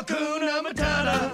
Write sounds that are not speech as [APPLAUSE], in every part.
Hakuna Matata.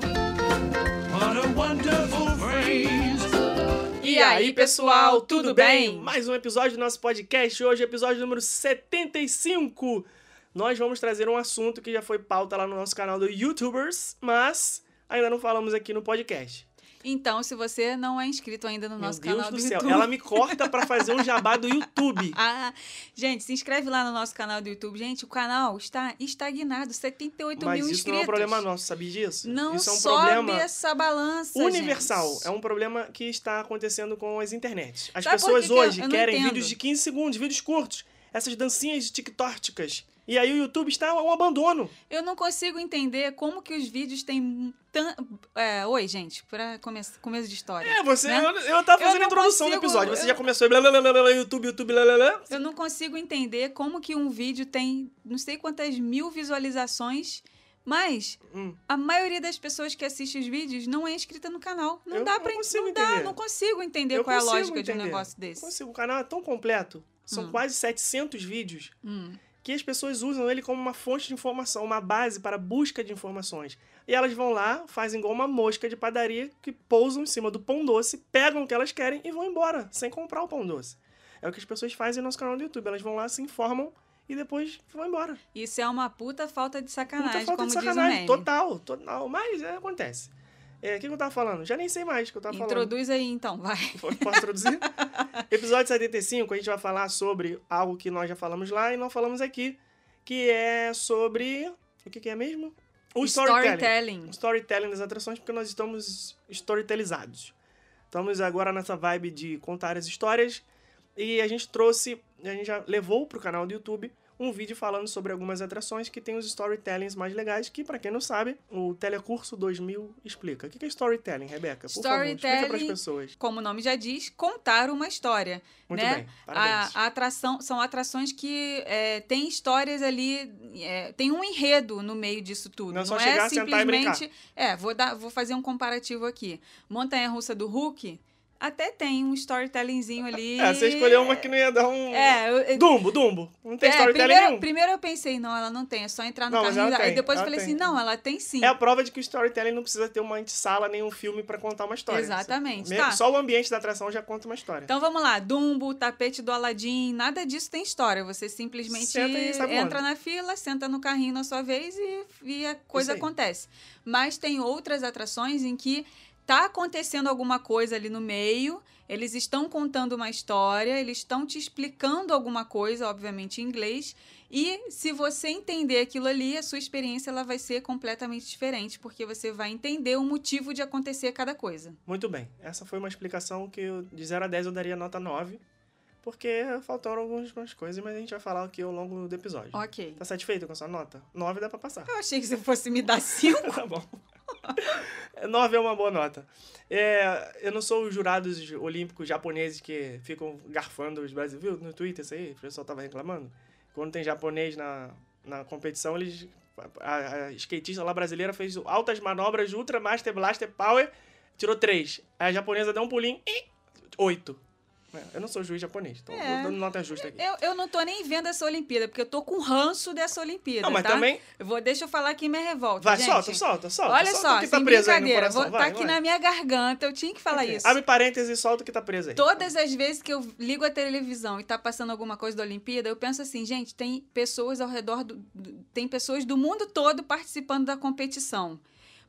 What a wonderful phrase. E aí, pessoal, tudo bem? Mais um episódio do nosso podcast. Hoje, episódio número 75. Nós vamos trazer um assunto que já foi pauta lá no nosso canal do YouTubers, mas ainda não falamos aqui no podcast. Então, se você não é inscrito ainda no nosso Meu Deus canal do do céu, YouTube. ela me corta pra fazer um jabá do YouTube. [LAUGHS] Ah, gente, se inscreve lá no nosso canal do YouTube. Gente, o canal está estagnado, 78 Mas mil isso inscritos. não é um problema nosso, sabia disso? Não isso é um sobe problema essa balança, universal. gente. É um problema que está acontecendo com as internets. As Sabe pessoas que que hoje não querem entendo? vídeos de 15 segundos, vídeos curtos. Essas dancinhas tiktóticas. E aí o YouTube está um abandono. Eu não consigo entender como que os vídeos têm tan... É, oi, gente, para começo, começo de história. É, você. né? Eu, eu tava fazendo a introdução consigo- do episódio. Você eu- já começou blá, blá, blá, blá, YouTube, YouTube, blá, blá, blá. Eu não consigo entender como que um vídeo tem não sei quantas mil visualizações, mas Hum. a maioria das pessoas que assiste os vídeos não é inscrita no canal. Não Eu dá pra consigo não dá, entender. não consigo entender Eu qual é a consigo lógica de um entender. negócio desse. Consigo. O canal é tão completo. São Hum. quase 700 vídeos. Hum. Que as pessoas usam ele como uma fonte de informação, uma base para busca de informações. E elas vão lá, fazem igual uma mosca de padaria que pousam em cima do pão doce, pegam o que elas querem e vão embora, sem comprar o pão doce. É o que as pessoas fazem no nosso canal do YouTube. Elas vão lá, se informam e depois vão embora. Isso é uma puta falta de sacanagem, Muita falta como de diz o sacanagem. meme. Total, total. Mas é, acontece. É, o que, que eu tava falando? Já nem sei mais o que eu tava falando. Introduz aí então, vai. [LAUGHS] Posso traduzir? [LAUGHS] Episódio 75, a gente vai falar sobre algo que nós já falamos lá e não falamos aqui, que é sobre. O que, que é mesmo? O storytelling. Storytelling. O storytelling das atrações, porque nós estamos storytellizados. Estamos agora nessa vibe de contar as histórias e a gente trouxe, a gente já levou pro canal do YouTube um vídeo falando sobre algumas atrações que tem os storytellings mais legais, que pra quem não sabe, o Telecurso 2000 explica. O que é storytelling, Rebeca? Por favor, explica pras Storytelling pessoas. Como o nome já diz, contar uma história. Muito né? bem, parabéns. A, a atração são atrações que é, tem histórias ali, é, tem um enredo no meio disso tudo. Não é Não, só é chegar, sentar e brincar. simplesmente. É, vou dar, vou fazer um comparativo aqui. Montanha Russa do Hulk até tem um storytellingzinho ali. É, [LAUGHS] você escolheu uma que não ia dar um. É, eu, Dumbo, Dumbo. Não tem é, storytelling primeiro, nenhum. primeiro eu pensei, não, ela não tem, é só entrar no Não, carrinho. ela Aí tem, depois eu falei tem. assim, não, ela tem sim. É a prova de que o storytelling não precisa ter uma antessala nem um filme pra contar uma história. Exatamente, Me- tá. Só o ambiente da atração já conta uma história. Então vamos lá, Dumbo, tapete do Aladim, nada disso tem história. Você simplesmente entra na fila, senta no carrinho na sua vez e, e a coisa aí. acontece. Mas tem outras atrações em que tá acontecendo alguma coisa ali no meio, eles estão contando uma história, eles estão te explicando alguma coisa, obviamente em inglês, e se você entender aquilo ali, a sua experiência ela vai ser completamente diferente, porque você vai entender o motivo de acontecer cada coisa. Muito bem. Essa foi uma explicação que eu, de 0 a 10 eu daria nota 9. Porque faltaram algumas coisas, mas a gente vai falar aqui ao longo do episódio. Ok. Tá satisfeito com a sua nota? 9 dá pra passar. Eu achei que você fosse me dar cinco. [LAUGHS] tá bom. [LAUGHS] 9 é uma boa nota. É, eu não sou os jurados olímpicos japoneses que ficam garfando os brasileiros. Viu no Twitter isso aí? O pessoal tava reclamando. Quando tem japonês na, na competição, eles. A, a skatista lá brasileira fez altas manobras Ultra Master Blaster Power, tirou 3. A japonesa deu um pulinho e 8. Eu não sou juiz japonês, então É. dando nota justa aqui. Eu, eu não tô nem vendo essa Olimpíada, porque eu tô com ranço dessa Olimpíada, Não, mas tá? também. Eu vou, deixa eu falar aqui minha revolta, Vai, gente. solta, solta, solta. Olha solta só, o que tá preso aí no coração. vou, vai, tá aqui vai. na minha garganta, eu tinha que falar isso. Abre parênteses e solta o que tá preso aí. Todas as vezes que eu ligo a televisão e tá passando alguma coisa da Olimpíada, eu penso assim, gente, tem pessoas ao redor do, do- tem pessoas do mundo todo participando da competição.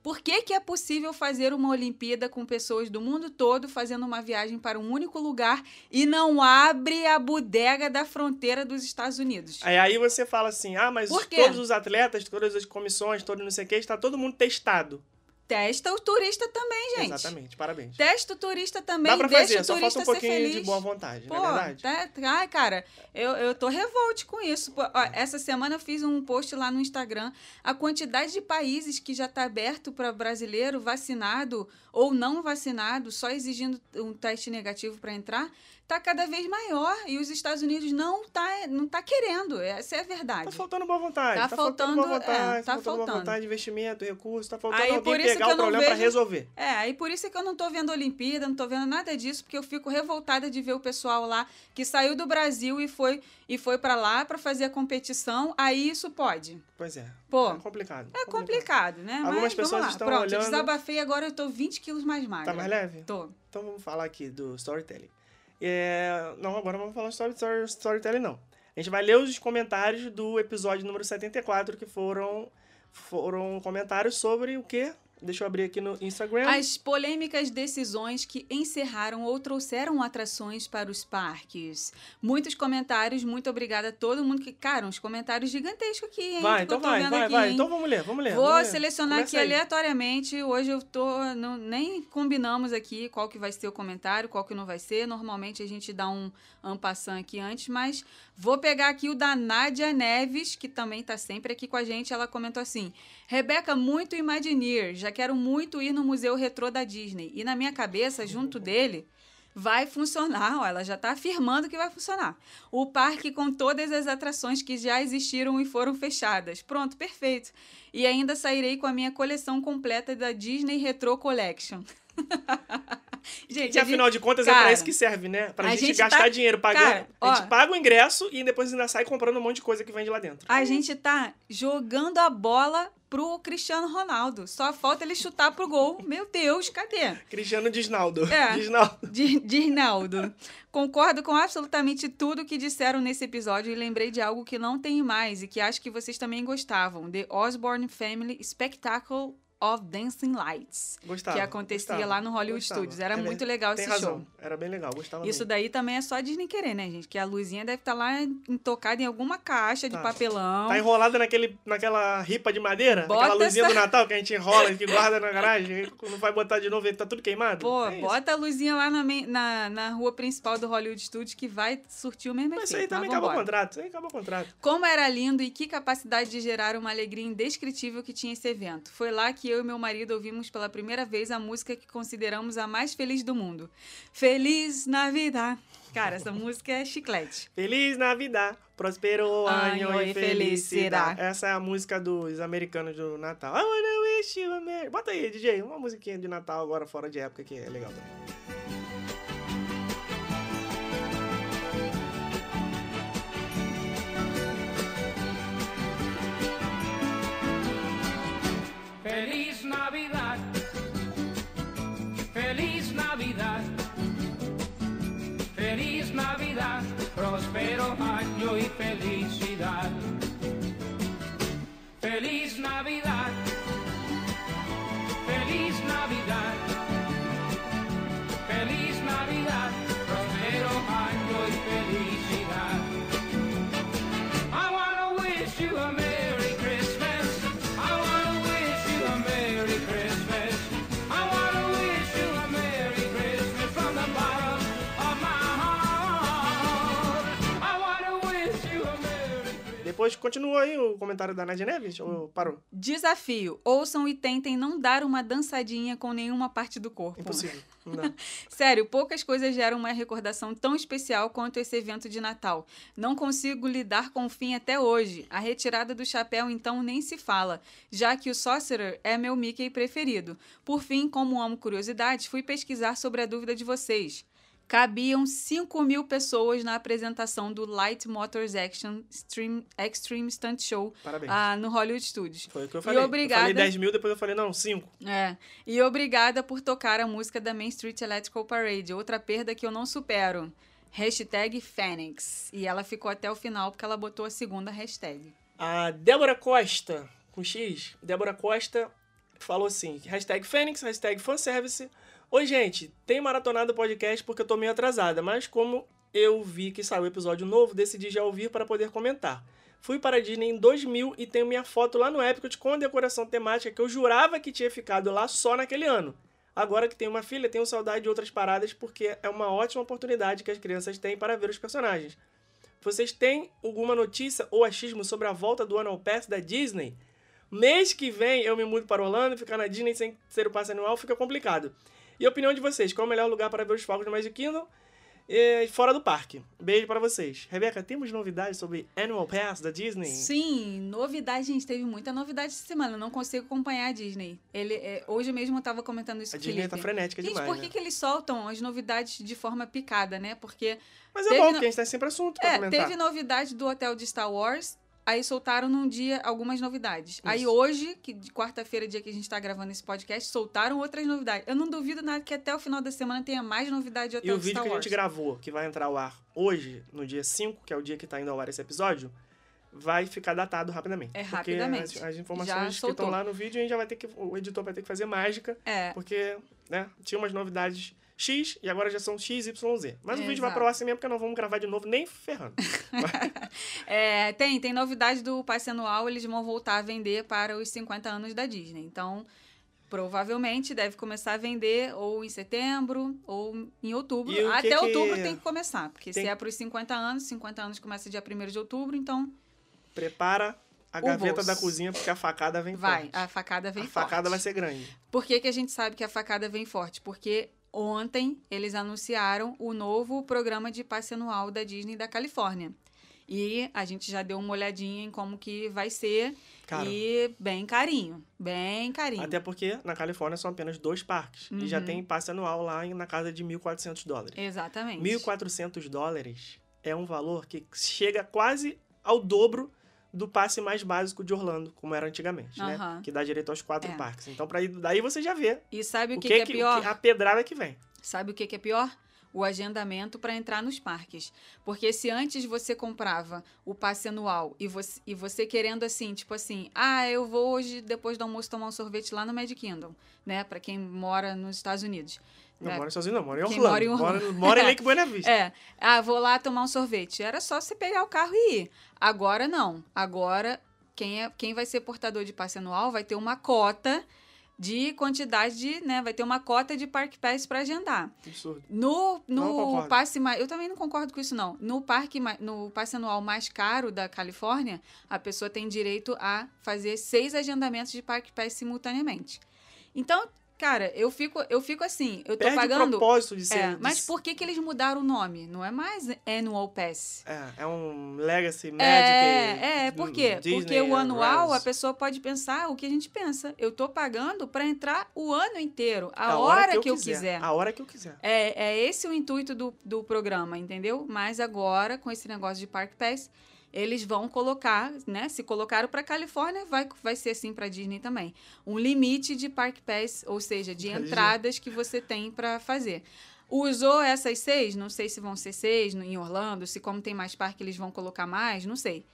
Por que, que é possível fazer uma Olimpíada com pessoas do mundo todo fazendo uma viagem para um único lugar e não abre a bodega da fronteira dos Estados Unidos? Aí, aí você fala assim, ah, mas todos os atletas, todas as comissões, todo não sei o que, está todo mundo testado. Testa o turista também, gente. Exatamente, parabéns. Testa o turista também, Dá pra deixa fazer, o só turista falta um pouquinho feliz. de boa vontade, Pô, não é verdade? tá- ai, cara, eu, eu tô revolte com isso. Pô, ó, essa semana eu fiz um post lá no Instagram. A quantidade de países que já tá aberto para brasileiro vacinado ou não vacinado, só exigindo um teste negativo para entrar, tá cada vez maior. E os Estados Unidos não tá, não tá querendo. Essa é a verdade. Tá faltando boa vontade. Tá Tá, faltando boa faltando, vontade. é, tá faltando boa faltando. vontade, investimento, recurso. Tá faltando Aí alguém por isso pegar que o problema vejo- resolver. É, aí por isso é que eu não tô vendo Olimpíada, não tô vendo nada disso, porque eu fico revoltada de ver o pessoal lá que saiu do Brasil e foi e foi para lá pra fazer a competição. Aí isso pode. Pois é. Pô, É complicado. é complicado, né? Algumas Mas pessoas vamos lá. estão Pronto, olhando- desabafei agora eu tô 20 quilos mais magra. Tá mais leve? Tô. Então vamos falar aqui do storytelling. É, Não, agora vamos falar story, story, storytelling, não. A gente vai ler os comentários do episódio número 74, que foram, foram comentários sobre o quê? Deixa eu abrir aqui no Instagram. As polêmicas decisões que encerraram ou trouxeram atrações para os parques. Muitos comentários, muito obrigada a todo mundo que. Cara, uns comentários gigantescos aqui, hein? Vai, então vai, vai, aqui, vai. hein? Então vamos ler, vamos ler. Vou vamos selecionar aqui aí. aleatoriamente. Hoje eu tô. Não, nem combinamos aqui qual que vai ser o comentário, qual que não vai ser. Normalmente a gente dá um ampassant aqui antes, mas vou pegar aqui o da Nádia Neves, que também tá sempre aqui com a gente. Ela comentou assim: Rebeca, muito Imagineer. Já quero muito ir no Museu Retrô da Disney. E na minha cabeça, junto dele. Vai funcionar, ó, ela já está afirmando que vai funcionar. O parque com todas as atrações que já existiram e foram fechadas. Pronto, perfeito. E ainda sairei com a minha coleção completa da Disney Retro Collection. [LAUGHS] gente, Que afinal de contas é cara, pra isso que serve, né? Pra a gente, gente gastar tá- dinheiro pagando. cara, a gente ó. paga o ingresso e depois ainda sai comprando um monte de coisa que vende lá dentro. A gente tá jogando a bola pro Cristiano Ronaldo. Só falta ele chutar pro gol. Meu Deus, cadê? Cristiano Disnaldo. É. Disnaldo. Di- Dirnaldo. Concordo com absolutamente tudo que disseram nesse episódio e lembrei de algo que não tem mais e que acho que vocês também gostavam: The Osborne Family Spectacle of Dancing Lights. Gostava. que acontecia gostava, lá no Hollywood gostava. Studios. Era É muito legal Tem esse razão. show. Era bem legal, gostava Isso muito. daí também é só a Disney querer, né, gente? Que a luzinha deve estar lá intocada em alguma caixa de Tá. papelão. Tá enrolada naquele, naquela ripa de madeira? Bota aquela luzinha essa- do Natal que a gente enrola, que [LAUGHS] guarda na garagem, e quando vai botar de novo ele tá tudo queimado? Pô, É isso. bota a luzinha lá na, na, na rua principal do Hollywood Studios que vai surtir o mesmo Mas efeito. isso aí também Mas acabou o contrato. Isso aí acabou o contrato. Como era lindo e que capacidade de gerar uma alegria indescritível que tinha esse evento. Foi lá que eu e meu marido ouvimos pela primeira vez a música que consideramos a mais feliz do mundo. Feliz Navidad. Cara, essa música é chiclete. Feliz Navidad, próspero ano e felicidade. felicidade. Essa é a música dos americanos do Natal. I wanna wish you a merry... Bota aí, DJ, uma musiquinha de Natal agora fora de época que é legal também. Aí o comentário da Nadia Neves, ou parou? Desafio: ouçam e tentem não dar uma dançadinha com nenhuma parte do corpo. Impossível. [LAUGHS] Não. Sério, poucas coisas geram uma recordação tão especial quanto esse evento de Natal. Não consigo lidar com o fim até hoje. A retirada do chapéu, então, nem se fala, já que o Sorcerer é meu Mickey preferido. Por fim, como amo curiosidades, fui pesquisar sobre a dúvida de vocês. Cabiam 5 mil pessoas na apresentação do Light Motors Action Extreme, Extreme Stunt Show ah, no Hollywood Studios. Foi o que eu falei. obrigada- Eu falei 10 mil, depois eu falei, não, 5. É. E obrigada por tocar a música da Main Street Electrical Parade. Outra perda que eu não supero. Hashtag Fênix. E ela ficou até o final porque ela botou a segunda hashtag. A Débora Costa, com X, Débora Costa falou assim, hashtag Fênix, hashtag fanservice. Oi, gente, tenho maratonado o podcast porque eu tô meio atrasada, mas como eu vi que saiu episódio novo, decidi já ouvir para poder comentar. Fui para a Disney em 2000 e tenho minha foto lá no Epcot com a decoração temática que eu jurava que tinha ficado lá só naquele ano. Agora que tenho uma filha, tenho saudade de outras paradas porque é uma ótima oportunidade que as crianças têm para ver os personagens. Vocês têm alguma notícia ou achismo sobre a volta do Annual Pass da Disney? Mês que vem eu me mudo para Orlando e ficar na Disney sem ser o passe anual fica complicado. E a opinião de vocês, qual é o melhor lugar para ver os fogos do Magic Kingdom? E fora do parque. Beijo pra vocês. Rebeca, temos novidades sobre Animal Pass da Disney? Sim, novidade, gente. Teve muita novidade essa semana. Eu não consigo acompanhar a Disney. Ele, é, hoje mesmo eu tava comentando isso A com Disney Felipe. tá frenética Gente, demais, por que, né? que eles soltam as novidades de forma picada, né? Porque Mas é bom, no- porque a gente tem sempre assunto pra É, comentar. teve novidade do hotel de Star Wars. Aí soltaram num dia algumas novidades. Aí Isso. hoje, que de quarta-feira, dia que a gente tá gravando esse podcast, soltaram outras novidades. Eu não duvido nada que até o final da semana tenha mais novidade de E o de vídeo Star que a Wars. gente gravou, que vai entrar ao ar hoje, no dia 5, que é o dia que tá indo ao ar esse episódio, vai ficar datado rapidamente. É, Porque rapidamente. As, as Já informações que soltou. estão lá no vídeo, a gente já vai ter que. O editor vai ter que fazer mágica, É, porque, né, tinha umas novidades X e agora já são XYZ. Mas o vídeo vai pro ar assim mesmo, porque não vamos gravar de novo nem ferrando. [LAUGHS] É, tem, tem novidade do passe anual, eles vão voltar a vender para os 50 anos da Disney. Então, provavelmente deve começar a vender ou em setembro ou em outubro. Que Até que- outubro tem que começar, porque Tem- se é para os 50 anos, 50 anos começa dia 1 de outubro, então Prepara a gaveta da cozinha, porque a facada vem vai, forte. a facada vem a forte. facada vai ser grande. Por que, que a gente sabe que a facada vem forte? Porque ontem eles anunciaram o novo programa de passe anual da Disney da Califórnia. E a gente já deu uma olhadinha em como que vai ser. Cara, E bem carinho. Bem carinho. até porque na Califórnia são apenas dois parques. E já Uhum. tem passe anual lá na casa de 1.400 dólares. Exatamente. 1.400 dólares é um valor que chega quase ao dobro do passe mais básico de Orlando, como era antigamente, né? Aham. Que dá direito aos quatro É. parques. Então, pra ir, daí você já vê E sabe o, que, que, que é pior? que- a pedrada que vem. Sabe o que, que é pior? O agendamento para entrar nos parques. Porque se antes você comprava o passe anual e você, e você querendo assim, tipo assim, ah, eu vou hoje, depois do almoço, tomar um sorvete lá no Magic Kingdom, né? Para quem mora nos Estados Unidos. Não né? mora sozinho, não. Mora em Orlando. mora em Mora, Orlando. mora em [LAUGHS] Lake Buena Vista. É, ah, vou lá tomar um sorvete. Era só você pegar o carro e ir. Agora não. Agora, quem, é, quem vai ser portador de passe anual vai ter uma cota de quantidade de, né? Vai ter uma cota de Park Pass para agendar. Absurdo. No, no passe mais. Eu também não concordo com isso, não. No parque, no passe anual mais caro da Califórnia, a pessoa tem direito a fazer seis agendamentos de Park Pass simultaneamente. Então, cara, eu fico, eu fico assim, eu tô Perde o pagando. propósito de ser... É, de mas por que, que eles mudaram o nome? Não é mais Annual Pass. É, é um Legacy Magic... É, é, por quê? Disney, Porque o anual, a pessoa pode pensar o que a gente pensa. Eu tô pagando para entrar o ano inteiro, a, A hora, que eu quiser. A hora que eu quiser. É, é esse o intuito do, do programa, entendeu? Mas agora, com esse negócio de Park Pass, eles vão colocar, né? Se colocaram para Califórnia, vai, vai ser assim para Disney também. Um limite de Park Pass, ou seja, de entradas que você tem para fazer. Usou essas seis, não sei se vão ser seis em Orlando, se como tem mais parque eles vão colocar mais, não sei.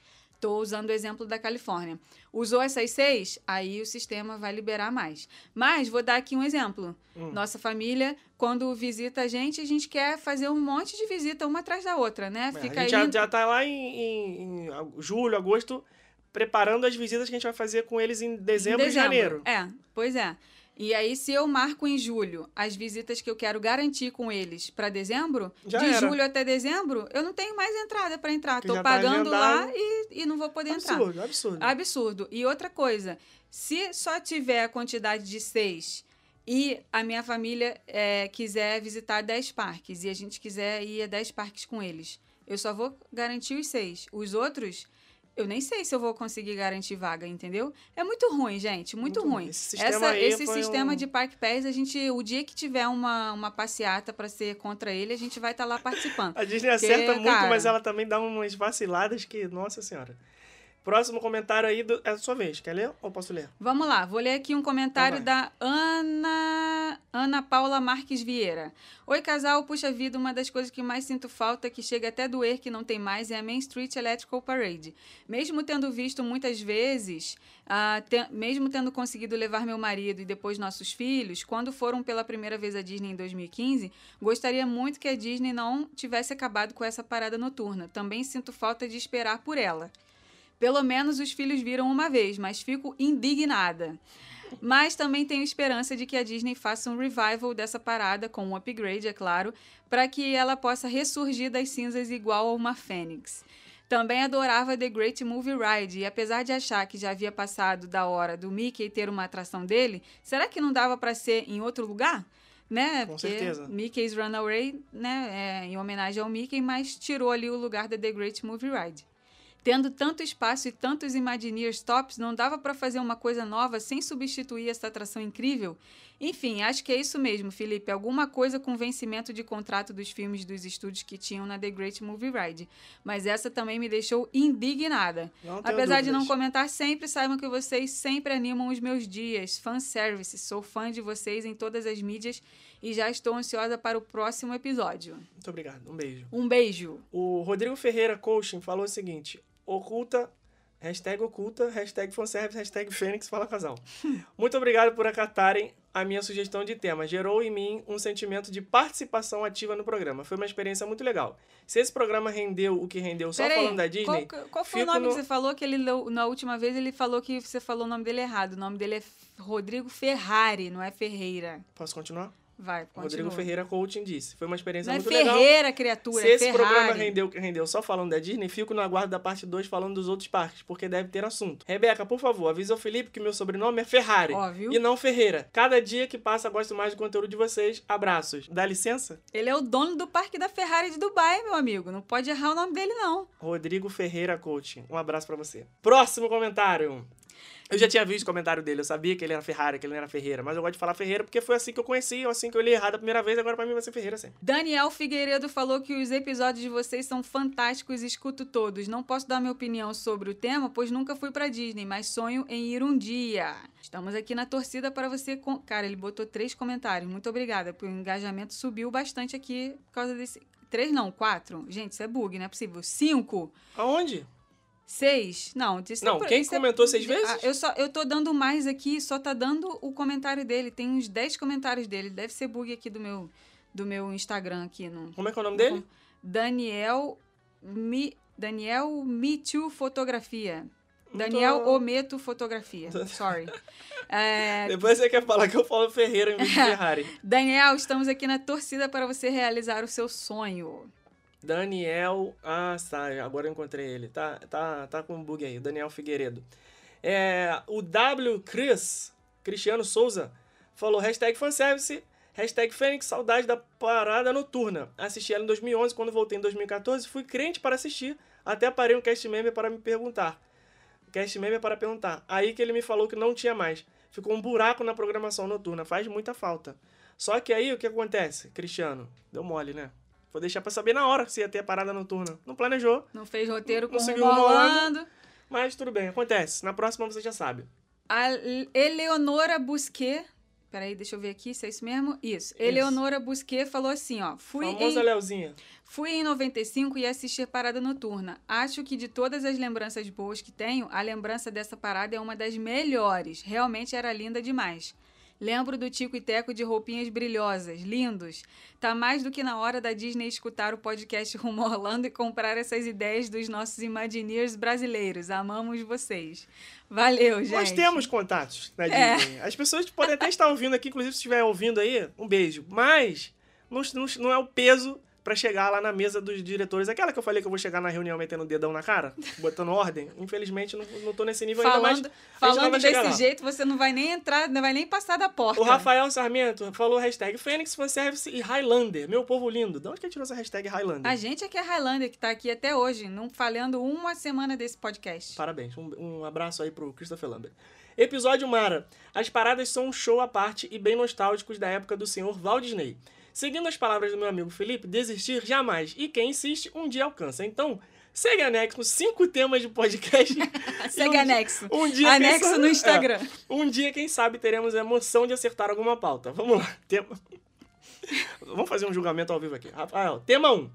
Estou usando o exemplo da Califórnia. Usou essas seis, aí o sistema vai liberar mais. Mas vou dar aqui um exemplo. Hum. Nossa família, quando visita a gente, a gente quer fazer um monte de visita uma atrás da outra, né? É, Fica a gente já, indo- já tá lá em, em- em julho, agosto, preparando as visitas que a gente vai fazer com eles em dezembro, em e janeiro. É, pois é. E aí, se eu marco em julho as visitas que eu quero garantir com eles para dezembro, Já de era. julho até dezembro, eu não tenho mais entrada para entrar. Já tá pagando lá agendado. e, e não vou poder entrar. Absurdo, absurdo. Absurdo. E outra coisa, se só tiver a quantidade de seis e a minha família é, quiser visitar 10 parques e a gente quiser ir a 10 parques com eles, eu só vou garantir os seis. Os outros, eu nem sei se eu vou conseguir garantir vaga, entendeu? É muito ruim, gente, muito, Muito ruim. Esse sistema Essa- esse sistema um- de Park Pass, a gente, o dia que tiver uma, uma passeata para ser contra ele, a gente vai estar lá participando. A Disney acerta muito, cara- mas ela também dá umas vaciladas que, nossa senhora. Próximo comentário aí do, é a sua vez. Quer ler ou posso ler? Vamos lá, vou ler aqui um comentário Então da Ana Ana Paula Marques Vieira. Oi, casal, puxa vida, uma das coisas que mais sinto falta, que chega até doer que não tem mais, é a Main Street Electrical Parade. Mesmo tendo visto muitas vezes, ah, te- mesmo tendo conseguido levar meu marido e depois nossos filhos, quando foram pela primeira vez à Disney em 2015, gostaria muito que a Disney não tivesse acabado com essa parada noturna. Também sinto falta de esperar por ela. Pelo menos os filhos viram uma vez, mas fico indignada. Mas também tenho esperança de que a Disney faça um revival dessa parada, com um upgrade, é claro, para que ela possa ressurgir das cinzas igual a uma fênix. Também adorava The Great Movie Ride, e apesar de achar que já havia passado da hora do Mickey ter uma atração dele, será que não dava para ser em outro lugar? né? Com Porque certeza. Mickey's Runaway, né? É, em homenagem ao Mickey, mas tirou ali o lugar da The Great Movie Ride. Tendo tanto espaço e tantos Imagineers tops, não dava para fazer uma coisa nova sem substituir essa atração incrível? Enfim, acho que é isso mesmo, Felipe. Alguma coisa com vencimento de contrato dos filmes dos estúdios que tinham na The Great Movie Ride. Mas essa também me deixou indignada. Apesar de não dúvidas. comentar sempre, saibam que vocês sempre animam os meus dias. Fanservice. Sou fã de vocês em todas as mídias e já estou ansiosa para o próximo episódio. Muito obrigado. Um beijo. Um beijo. O Rodrigo Ferreira Coaching falou o seguinte: oculta, hashtag oculta, hashtag fanservice, hashtag Fênix, fala casal. [LAUGHS] Muito obrigado por acatarem a minha sugestão de tema. Gerou em mim um sentimento de participação ativa no programa. Foi uma experiência muito legal. Se esse programa rendeu o que rendeu só Peraí, falando da Disney, qual, qual foi o nome no- que você falou? Que ele na última vez ele falou que você falou o nome dele errado. O nome dele é Rodrigo Ferrari, não é Ferreira. posso continuar? Vai, continua. Rodrigo Ferreira Coaching disse. Foi uma experiência Não é muito legal. Ferreira, criatura, Se é esse Ferrari. programa rendeu rendeu só falando da Disney, fico no aguardo da parte 2 falando dos outros parques, porque deve ter assunto. Rebeca, por favor, avisa o Felipe que meu sobrenome é Ferrari Óbvio. e não Ferreira. Cada dia que passa, gosto mais do conteúdo de vocês. Abraços. Dá licença? Ele é o dono do parque da Ferrari de Dubai, meu amigo. Não pode errar o nome dele, não. Rodrigo Ferreira Coaching. Um abraço pra você. Próximo comentário. Eu já tinha visto o comentário dele, eu sabia que ele era Ferrari, que ele não era Ferreira, mas eu gosto de falar Ferreira porque foi assim que eu conheci, assim que eu li errado a primeira vez, agora pra mim vai ser Ferreira sempre. Daniel Figueiredo falou que os episódios de vocês são fantásticos e escuto todos. Não posso dar minha opinião sobre o tema, pois nunca fui pra Disney, mas sonho em ir um dia. Estamos aqui na torcida para você. Com... Cara, ele botou três comentários. Muito obrigada, porque o engajamento subiu bastante aqui por causa desse. Três não, quatro. Gente, isso é bug, não é possível. Cinco. Aonde? Seis? Não, isso Não, por- quem isso é- comentou seis vezes? Ah, eu, só, eu tô dando mais aqui, só tá dando o comentário dele. Tem uns 10 comentários dele. Deve ser bug aqui do meu, do meu Instagram aqui. No, Como é que é o nome dele? Daniel Mi, Daniel Me Too Fotografia. Daniel tô- Ometo Fotografia. [LAUGHS] Sorry. [LAUGHS] É, Depois você quer falar que eu falo Ferreira em vez de [LAUGHS] Ferrari. Daniel, estamos aqui na torcida para você realizar o seu sonho. Daniel. Ah, tá. Agora eu encontrei ele. Tá, tá, tá com um bug aí. Daniel Figueiredo. É, o W Chris, Cristiano Souza, falou hashtag fanservice, hashtag Fênix, saudade da parada noturna. Assisti ela em 2011, quando voltei em 2014, fui crente para assistir, até parei um cast member para me perguntar. Cast member para perguntar. Aí que ele me falou que não tinha mais. Ficou um buraco na programação noturna, faz muita falta. Só que aí o que acontece, Cristiano? Deu mole, né? Vou deixar pra saber na hora se ia ter a parada noturna. Não planejou, Não fez roteiro com Conseguiu o uma hora. Orlando. mas tudo bem, acontece. Na próxima você já sabe. A Eleonora Busquet. Peraí, deixa eu ver aqui se é isso mesmo. Isso. Eleonora Busquet falou assim, ó. Fui Famosa em, Leozinha. fui em 95 e assisti Parada Noturna. Acho que de todas as lembranças boas que tenho, a lembrança dessa parada é uma das melhores. Realmente era linda demais. Lembro do Tico e Teco de roupinhas brilhosas, lindos. Tá mais do que na hora da Disney escutar o podcast Rumo Orlando e comprar essas ideias dos nossos Imagineers brasileiros. Amamos vocês. Valeu, gente. Nós temos contatos na É. Disney. As pessoas podem até estar ouvindo aqui, inclusive se estiver ouvindo aí, um beijo. Mas não, não, não é o peso pra chegar lá na mesa dos diretores. Aquela que eu falei que eu vou chegar na reunião metendo o dedão na cara, botando ordem. Infelizmente, não, não tô nesse nível ainda, mas Falando, falando desse lá. jeito, você não vai nem entrar, não vai nem passar da porta. O Rafael Sarmento falou hashtag Fênix Fanservice e Highlander. Meu povo lindo. De onde que tirou essa hashtag Highlander? A gente é que é Highlander, que tá aqui até hoje, não falhando uma semana desse podcast. Parabéns. Um, um abraço aí pro Christopher Lambert. Episódio Mara. As paradas são um show à parte e bem nostálgicos da época do senhor Walt Disney. Seguindo as palavras do meu amigo Felipe, desistir jamais. E quem insiste, um dia alcança. Então, segue anexo cinco temas de podcast. [LAUGHS] Segue um anexo. dia- Um dia, Anexo sabe- no Instagram. é, um dia, quem sabe, teremos a emoção de acertar alguma pauta. Vamos lá. Tema... Vamos fazer um julgamento ao vivo aqui. Rafael, tema 1.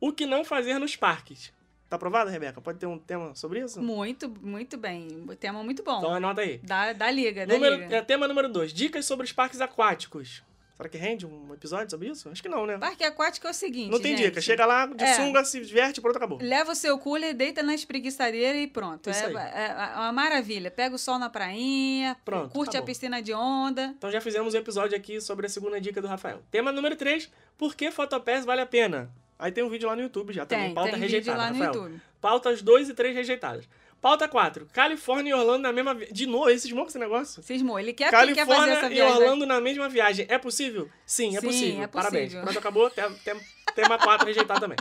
O que não fazer nos parques. Tá aprovado, Rebeca? Pode ter um tema sobre isso? Muito, muito bem. Tema muito bom. Então anota aí. Dá, dá liga, Número, liga. é, tema número 2. Dicas sobre os parques aquáticos. Será que rende um episódio sobre isso? Acho que não, né? Parque aquático é o seguinte, Não tem gente. dica. Chega lá de É. sunga, se diverte, pronto, acabou. Leva o seu cooler, deita na espreguiçadeira e pronto. Isso É, é- é uma maravilha. Pega o sol na prainha, Pronto, curte a acabou. piscina de onda. Então já fizemos um episódio aqui sobre a segunda dica do Rafael. Tema número 3. Por que Fotopass vale a pena? Aí tem um vídeo lá no YouTube já também. Tem, Pauta tem vídeo rejeitada, lá no Rafael. YouTube. Pautas 2 e 3 rejeitadas. Pauta 4. Califórnia e Orlando na mesma viagem. De novo, esse esse negócio? Cismou. Ele quer, quer fazer Califórnia essa e viagem. né? Orlando na mesma viagem. É possível? Sim, é Sim, possível. é Parabéns. possível. Pronto, acabou. Tem- tem- Tema 4 rejeitado também.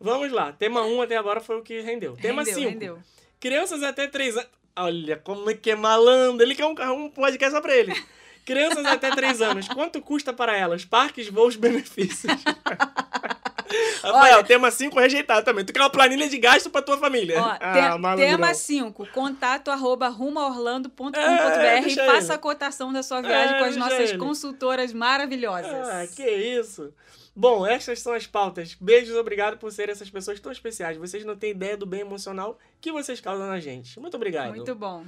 Vamos lá. Tema 1 até agora foi o que rendeu. Tema Rendeu, 5. rendeu. Crianças até 3 anos. Olha como é que é malandro. Ele quer um, um podcast só pra ele. Crianças até 3 anos. Quanto custa para elas? Parques, voos, [LAUGHS] benefícios. [LAUGHS] Rafael, Olha- tema 5 rejeitado também. Tu quer uma planilha de gasto pra tua família. Ó, ah, te- tema 5, contato arroba rumoorlando.com.br É, e deixa faça ele. a cotação da sua viagem É, com as nossas ele. consultoras maravilhosas. Ah, que isso. Bom, estas são as pautas. Beijos, obrigado por serem essas pessoas tão especiais. Vocês não têm ideia do bem emocional que vocês causam na gente. Muito obrigado. Muito bom.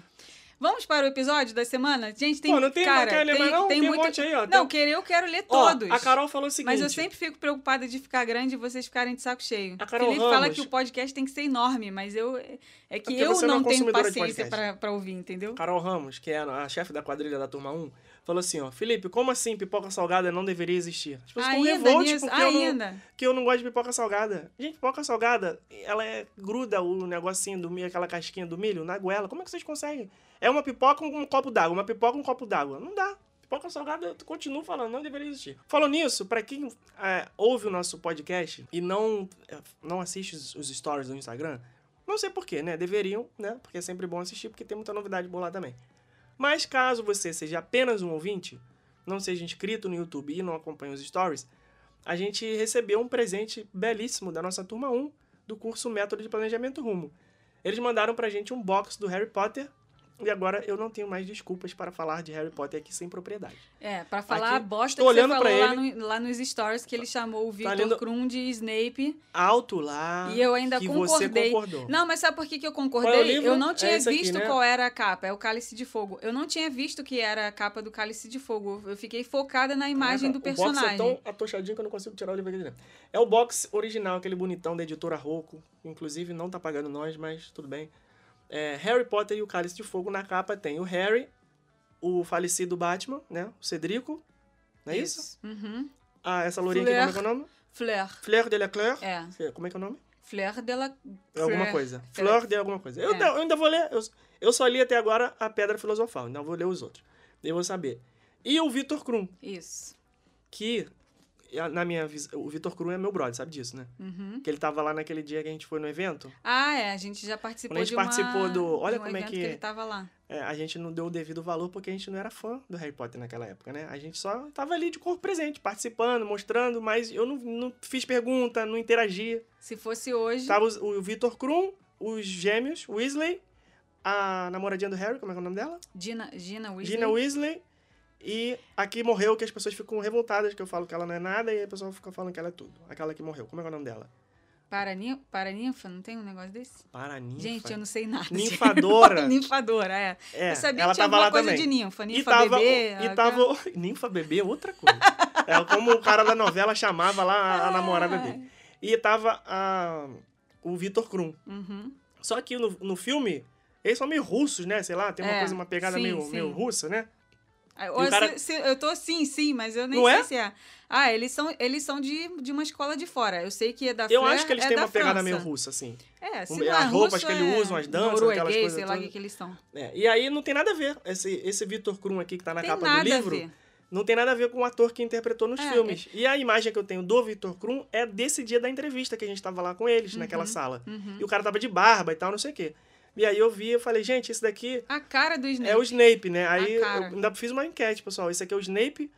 Vamos para o episódio da semana? Gente, tem. Pô, não tem- cara, não quer ler tem, não? tem Tem um muito... monte aí, ó. Não, querer eu quero ler Ó, todos. a Carol falou o seguinte. Mas eu sempre fico preocupada de ficar grande e vocês ficarem de saco cheio. A Carol Felipe fala Ramos- que o podcast tem que ser enorme, mas eu é que porque eu não é não uma tenho paciência pra ouvir, entendeu? Carol Ramos, que é a chefe da quadrilha da turma 1, falou assim, ó, Felipe, como assim pipoca salgada não deveria existir? As pessoas estão Ainda revoltas nisso, porque eu não, ainda. que eu não gosto de pipoca salgada. Gente, pipoca salgada, ela é gruda o negocinho do milho, aquela casquinha do milho na goela. Como é que vocês conseguem? É uma pipoca com um copo d'água, uma pipoca com um copo d'água. Não dá. Pipoca salgada, eu continuo falando, não deveria existir. Falando nisso, pra quem é, ouve o nosso podcast e não, é, não assiste os, os stories do Instagram, não sei porquê, né? Deveriam, né? Porque é sempre bom assistir, porque tem muita novidade boa lá também. Mas caso você seja apenas um ouvinte, não seja inscrito no YouTube e não acompanhe os stories, a gente recebeu um presente belíssimo da nossa turma 1 do curso Método de Planejamento Rumo. Eles mandaram pra gente um box do Harry Potter e agora eu não tenho mais desculpas para falar de Harry Potter aqui sem propriedade. É, pra falar a Aqui, bosta que você olhando pra falou lá, no- lá nos stories, que ele chamou o Victor lendo- Krum de Snape. Alto lá. E eu ainda que concordei. você concordou. Não, mas sabe por que, que eu é concordei? Eu não É tinha aqui, visto né? qual era a capa. É o Cálice de Fogo. Eu não tinha visto que era a capa do Cálice de Fogo. Eu fiquei focada na imagem do Caraca, personagem. O box é tão atochadinho que eu não consigo tirar o livro aqui de dentro. É o box original, aquele bonitão da editora Rocco. Inclusive, não tá pagando nós, mas tudo bem. É, Harry Potter e o Cálice de Fogo. Na capa tem o Harry, o falecido Batman, né? O Cedrico. Não é isso? Uhum. Ah, essa lourinha aqui, como é que é o nome? Fleur. Fleur de Leclerc. É. Como é que é o nome? Fleur de la... É alguma coisa. Fleur. De alguma coisa. Eu, É. ainda- eu ainda vou ler. Eu, eu só li até agora a Pedra Filosofal. Ainda vou ler os outros. Eu vou saber. E o Vitor Krum, Isso. que na minha visão, o Vitor Krum é meu brother, sabe disso, né? Uhum. Que ele tava lá naquele dia que a gente foi no evento. Ah, é. A gente já participou Quando a gente uma... participou do- olha um como é evento que- ele tava lá. É, a gente não deu o devido valor porque a gente não era fã do Harry Potter naquela época, né? A gente só tava ali de corpo presente, participando, mostrando, mas eu não, não fiz pergunta, não interagia. Se fosse hoje... Tava os- o Vitor Krum, os gêmeos, Weasley, a namoradinha do Harry, como é que é o nome dela? Gina, Gina Weasley. Gina Weasley. E a que morreu, que as pessoas ficam revoltadas, que eu falo que ela não é nada, e a pessoa fica falando que ela é tudo. Aquela que morreu. Como é que é o nome dela? Paranin... Paraninfa? Não tem um negócio desse? Paraninfa. Gente, eu não sei nada. Ninfadora. [LAUGHS] Ninfadora, é. É, eu sabia ela que tinha tava alguma lá coisa também. de ninfa. E Ninfa tava, bebê. e tava... [LAUGHS] Ninfa bebê é outra coisa. [LAUGHS] é como o cara da novela chamava lá a, a namorada dele. E tava a, o Vitor Krum. Uhum. Só que no, no filme, eles são meio russos, né? Sei lá, tem uma É, coisa, uma pegada sim, meio, sim. meio russa, né? Ah, ou cara- se- se- eu tô sim, sim, mas eu nem Não sei é? se é. Ah, eles são, eles são de, de uma escola de fora. Eu sei que é da Eu acho que eles é têm uma pegada França. meio russa, assim. É, se Um- é as roupas russo, que eles é usam, as danças, norueguês, aquelas coisas sei lá o que, eles são. É, e aí não tem nada a ver. Esse, esse Vitor Krum aqui que tá na Tem capa do livro. Não tem nada a ver com o ator que interpretou nos É, filmes. E a imagem que eu tenho do Vitor Krum é desse dia da entrevista que a gente tava lá com eles, naquela sala. uhum. E o cara tava de barba e tal, não sei o quê. E aí eu vi, eu falei, gente, esse daqui A cara do Snape. é o Snape, né? Aí eu ainda fiz uma enquete, pessoal. Esse aqui é o Snape.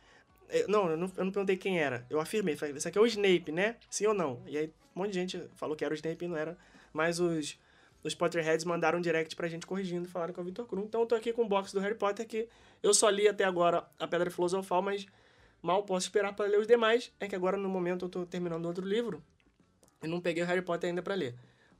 É, Não, eu não, eu não perguntei quem era. Eu afirmei, falei, esse aqui é o Snape, né? Sim ou não? E aí um monte de gente falou que era o Snape e não era. Mas os, os Potterheads mandaram um direct pra gente corrigindo, falaram que é o Victor Krum. Então eu tô aqui com o box do Harry Potter que eu só li até agora a Pedra Filosofal, mas mal posso esperar para ler os demais. É que agora no momento eu tô terminando outro livro e não peguei o Harry Potter ainda para ler.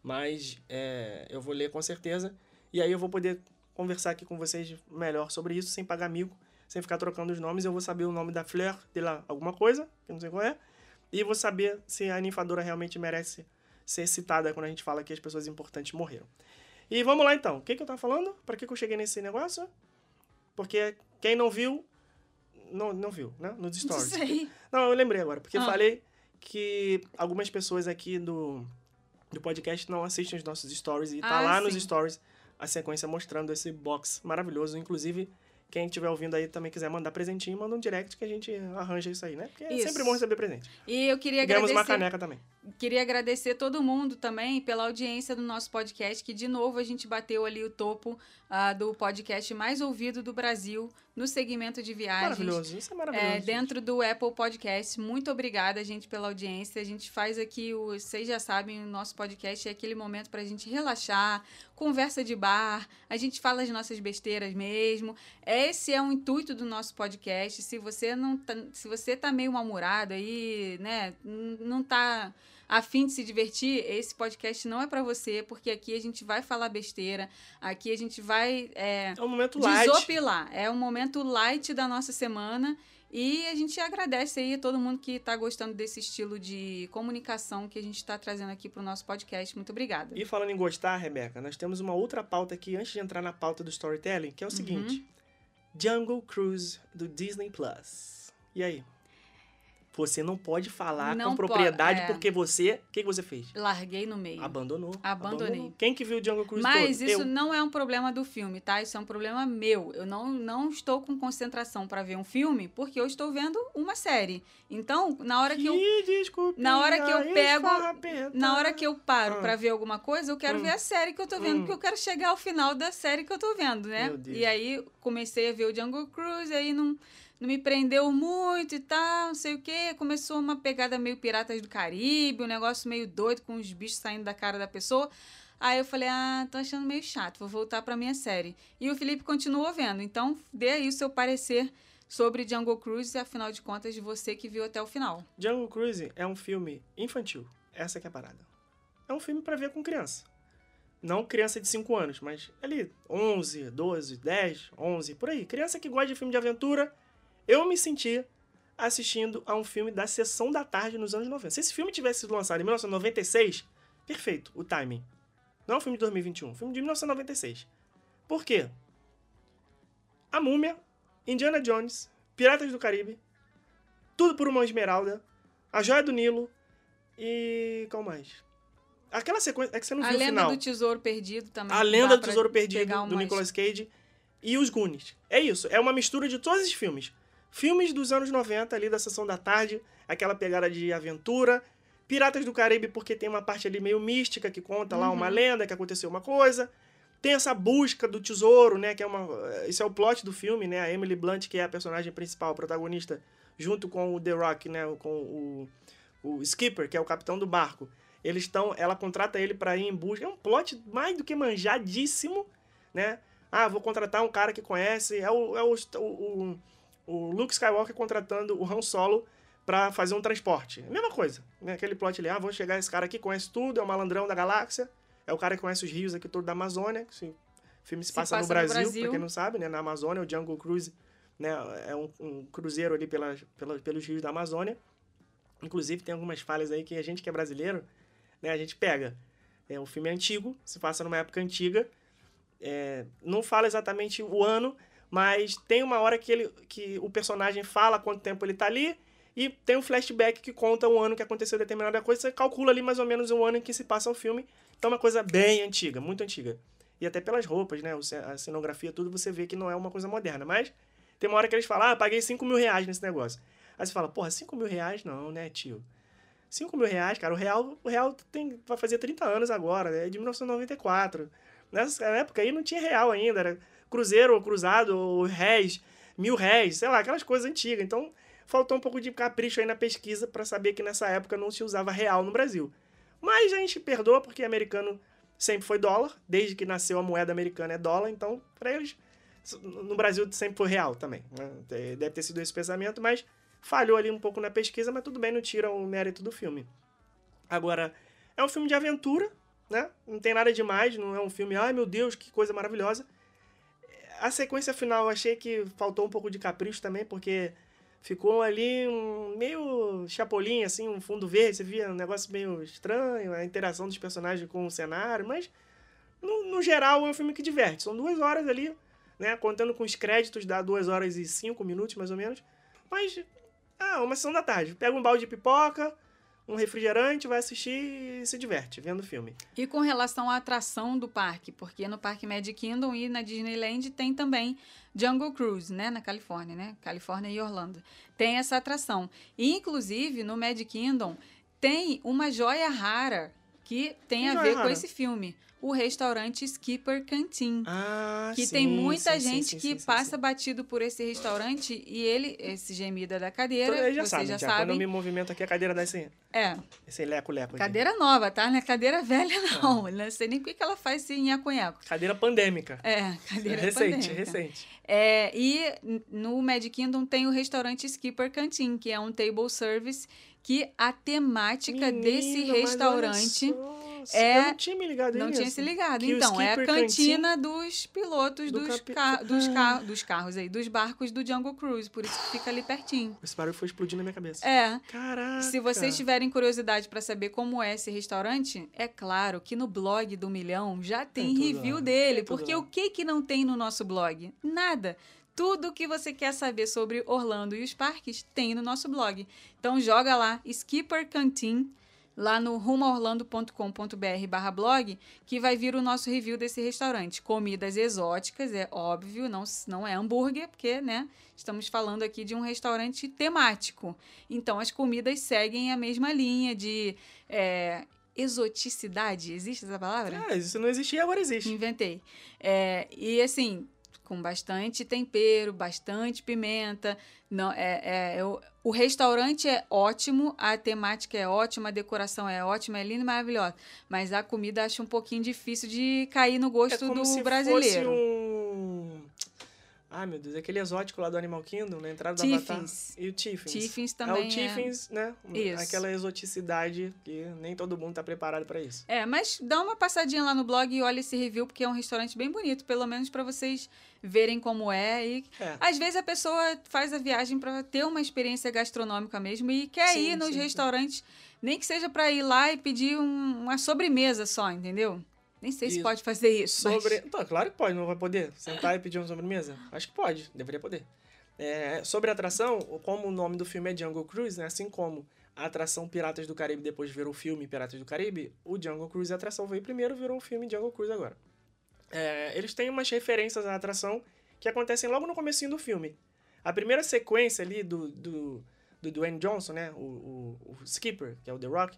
Mas é, eu vou ler com certeza. E aí eu vou poder conversar aqui com vocês melhor sobre isso, sem pagar mico, sem ficar trocando os nomes. Eu vou saber o nome da Fleur de lá, alguma coisa, que eu não sei qual é. E vou saber se a ninfadora realmente merece ser citada quando a gente fala que as pessoas importantes morreram. E vamos lá então. O que, que eu tava falando? Para que, que eu cheguei nesse negócio? Porque quem não viu, não, não viu, né? Nos Não stories. sei. Não, eu lembrei agora, porque Ah. falei que algumas pessoas aqui do, do podcast não assistem os nossos stories e tá Ah, lá nos sim. stories a sequência mostrando esse box maravilhoso. Inclusive, quem estiver ouvindo aí também quiser mandar presentinho, manda um direct que a gente arranja isso aí, né? Porque é Isso. sempre bom receber presente. E eu queria E ganhamos uma agradecer. caneca também. Queria agradecer todo mundo também pela audiência do nosso podcast, que de novo a gente bateu ali o topo ah, do podcast mais ouvido do Brasil no segmento de viagens. Maravilhoso, isso é maravilhoso. É, dentro do Apple Podcast. Muito obrigada, gente, pela audiência. A gente faz aqui, o, vocês já sabem, o nosso podcast é aquele momento para a gente relaxar, conversa de bar, a gente fala as nossas besteiras mesmo. Esse é o intuito do nosso podcast. Se você não tá, se você tá meio mal-humorado aí, né, não tá a fim de se divertir, esse podcast não é para você, porque aqui a gente vai falar besteira, aqui a gente vai é, É um momento light. desopilar. É um momento light da nossa semana. E a gente agradece aí a todo mundo que está gostando desse estilo de comunicação que a gente está trazendo aqui para o nosso podcast. Muito obrigada. E falando em gostar, Rebeca, nós temos uma outra pauta aqui antes de entrar na pauta do storytelling, que é o Uhum. seguinte: Jungle Cruise do Disney Plus. E aí? Você não pode falar Não com propriedade é. porque você. O que, que você fez? Larguei no meio. Abandonou. Abandonei. Abandonou. Quem que viu o Jungle Cruise Mas todo? isso Eu. não é um problema do filme, tá? Isso é um problema meu. Eu não, não estou com concentração para ver um filme porque eu estou vendo uma série. Então, na hora que eu Ih, desculpe, na hora que eu pego-. Na hora que eu paro Ah. pra ver alguma coisa, eu quero Hum. ver a série que eu tô vendo, Hum. porque eu quero chegar ao final da série que eu tô vendo, né? Meu Deus. E aí comecei a ver o Jungle Cruise, aí não, não me prendeu muito e tal, não sei o quê. Começou uma pegada meio Piratas do Caribe, um negócio meio doido com os bichos saindo da cara da pessoa. Aí eu falei, ah, tô achando meio chato, vou voltar pra minha série. E o Felipe continuou vendo, então dê aí o seu parecer sobre Jungle Cruise, afinal de contas, de você que viu até o final. Jungle Cruise é um filme infantil. Essa que é a parada. É um filme pra ver com criança. Não criança de 5 anos, mas ali 11, 12, 10, 11, por aí. Criança que gosta de filme de aventura. Eu me senti assistindo a um filme da sessão da tarde nos anos 90. Se esse filme tivesse sido lançado em 1996, perfeito, o timing. Não é um filme de 2021, é um filme de 1996. Por quê? A Múmia, Indiana Jones, Piratas do Caribe, Tudo por uma Esmeralda, A Joia do Nilo e. qual mais? Aquela sequência. É que você não A viu o Lenda final. do Tesouro Perdido também. A Lenda do Tesouro Perdido, pegar do umas- Nicolas Cage. E os Goonies. É isso. É uma mistura de todos esses filmes. Filmes dos anos 90, ali da Sessão da Tarde. Aquela pegada de aventura. Piratas do Caribe, porque tem uma parte ali meio mística que conta lá Uhum. uma lenda, que aconteceu uma coisa. Tem essa busca do tesouro, né? Que é uma. Esse é o plot do filme, né? A Emily Blunt, que é a personagem principal, a protagonista, junto com o The Rock, né? Com o, o Skipper, que é o capitão do barco. Eles estão. Ela contrata ele pra ir em busca. É um plot mais do que manjadíssimo, né? Ah, vou contratar um cara que conhece. É o, é o, o, o Luke Skywalker contratando o Han Solo pra fazer um transporte. A mesma coisa. Né? Aquele plot ali, ah, vou chegar esse cara aqui, conhece tudo, é o malandrão da galáxia. É o cara que conhece os rios aqui todo da Amazônia. esse filme se, Se passa, no, passa no Brasil, Brasil. pra quem não sabe, né? Na Amazônia, o Jungle Cruise né? é um, um cruzeiro ali pelas, pela, pelos rios da Amazônia. Inclusive, tem algumas falhas aí que a gente que é brasileiro, né? A gente pega. É, o filme é antigo, se passa numa época antiga. É, não fala exatamente o ano, mas tem uma hora que, ele, que o personagem fala quanto tempo ele tá ali e tem um flashback que conta o ano que aconteceu determinada coisa. Você calcula ali mais ou menos o ano em que se passa o filme. Então é uma coisa bem antiga, muito antiga. E até pelas roupas, né? A cenografia, tudo, você vê que não é uma coisa moderna. Mas tem uma hora que eles falam, ah, paguei 5 mil reais nesse negócio. Aí você fala, porra, 5 mil reais não, né, tio? 5 mil reais, cara, o real, o real tem, vai fazer 30 anos agora, é de 1994. Nessa época aí não tinha real ainda, era cruzeiro ou cruzado ou réis, mil réis, sei lá, aquelas coisas antigas. Então faltou um pouco de capricho aí na pesquisa para saber que nessa época não se usava real no Brasil. Mas a gente perdoa porque americano sempre foi dólar, desde que nasceu a moeda americana é dólar, então para eles no Brasil sempre foi real também. né? Deve ter sido esse pensamento, mas falhou ali um pouco na pesquisa, mas tudo bem, não tira o mérito do filme. Agora, é um filme de aventura, né? Não tem nada demais, não é um filme, ai meu Deus, que coisa maravilhosa. A sequência final eu achei que faltou um pouco de capricho também, porque ficou ali um meio chapolim, assim, um fundo verde, você via um negócio meio estranho, a interação dos personagens com o cenário, mas no, no geral é um filme que diverte. São duas horas ali, né? Contando com os créditos, dá duas horas e cinco minutos, mais ou menos. Mas, ah, uma sessão da tarde. Pega um balde de pipoca, um refrigerante, vai assistir e se diverte vendo o filme. E com relação à atração do parque, porque no Parque Magic Kingdom e na Disneyland tem também Jungle Cruise, né, na Califórnia, né? Califórnia e Orlando. Tem essa atração. E inclusive no Magic Kingdom tem uma joia rara que tem Que a ver com esse filme, o restaurante Skipper Canteen. Ah, que sim, tem muita sim, gente sim, que passa batido por esse restaurante e ele, esse gemida da cadeira, Então, já sabem, já já. Quando eu me movimento aqui, a cadeira dá esse, É, esse leco-leco aqui. cadeira nova, tá? Não é cadeira velha, Ah. não. Não sei nem por que ela faz esse nheco-nheco. Cadeira pandêmica. É, cadeira recente, pandêmica. recente. É, e no Magic Kingdom tem o restaurante Skipper Canteen, que é um table service que a temática desse restaurante é- Eu não tinha me ligado não nisso. tinha se ligado. Que o Então, é a cantina dos pilotos do dos, capi- ca- dos, Ah. ca- dos carros aí, dos barcos do Jungle Cruise, por isso que fica ali pertinho. Esse barulho foi explodindo na minha cabeça. É, Caraca. Se vocês tiverem curiosidade para saber como é esse restaurante, é claro que no blog do Milhão já tem, tudo review lá, dele, tem porque lá. o que que não tem no nosso blog? Nada. Tudo que você quer saber sobre Orlando e os parques tem no nosso blog. Então joga lá Skipper Canteen lá no rumoorlando.com.br barra blog que vai vir o nosso review desse restaurante. Comidas exóticas, é óbvio, não, não é hambúrguer, porque, né, estamos falando aqui de um restaurante temático. Então, as comidas seguem a mesma linha de é, exoticidade, existe essa palavra? Ah, isso não existia, agora existe. Inventei. É, e assim, com bastante tempero, bastante pimenta. Não, é, é, é o, o restaurante é ótimo, a temática é ótima, a decoração é ótima, é linda e maravilhosa. Mas a comida acho um pouquinho difícil de cair no É gosto como do brasileiro. Ai, meu Deus, aquele exótico lá do Animal Kingdom, na entrada Tiffins. do Avatar. E o Tiffins. Tiffins É também o Tiffins, né? Isso. Aquela exoticidade que nem todo mundo tá preparado pra isso. É, mas dá uma passadinha lá no blog e olha esse review, porque é um restaurante bem bonito, pelo menos para vocês verem como é. E É. às vezes a pessoa faz a viagem para ter uma experiência gastronômica mesmo e quer Sim, ir nos sim, sim. restaurantes, nem que seja para ir lá e pedir um- uma sobremesa só, entendeu? Nem sei se Isso. pode fazer isso. mas- Sobre... Tá, claro que pode, não vai poder. Sentar e pedir uma sobremesa? Acho que pode, deveria poder. É, sobre a atração, como o nome do filme é Jungle Cruise, né? Assim como a atração Piratas do Caribe depois virou o filme Piratas do Caribe, o Jungle Cruise a atração veio primeiro, virou o filme Jungle Cruise agora. É, eles têm umas referências à atração que acontecem logo no comecinho do filme. A primeira sequência ali do, do, do Dwayne Johnson, né? O, o, o Skipper, que é o The Rock.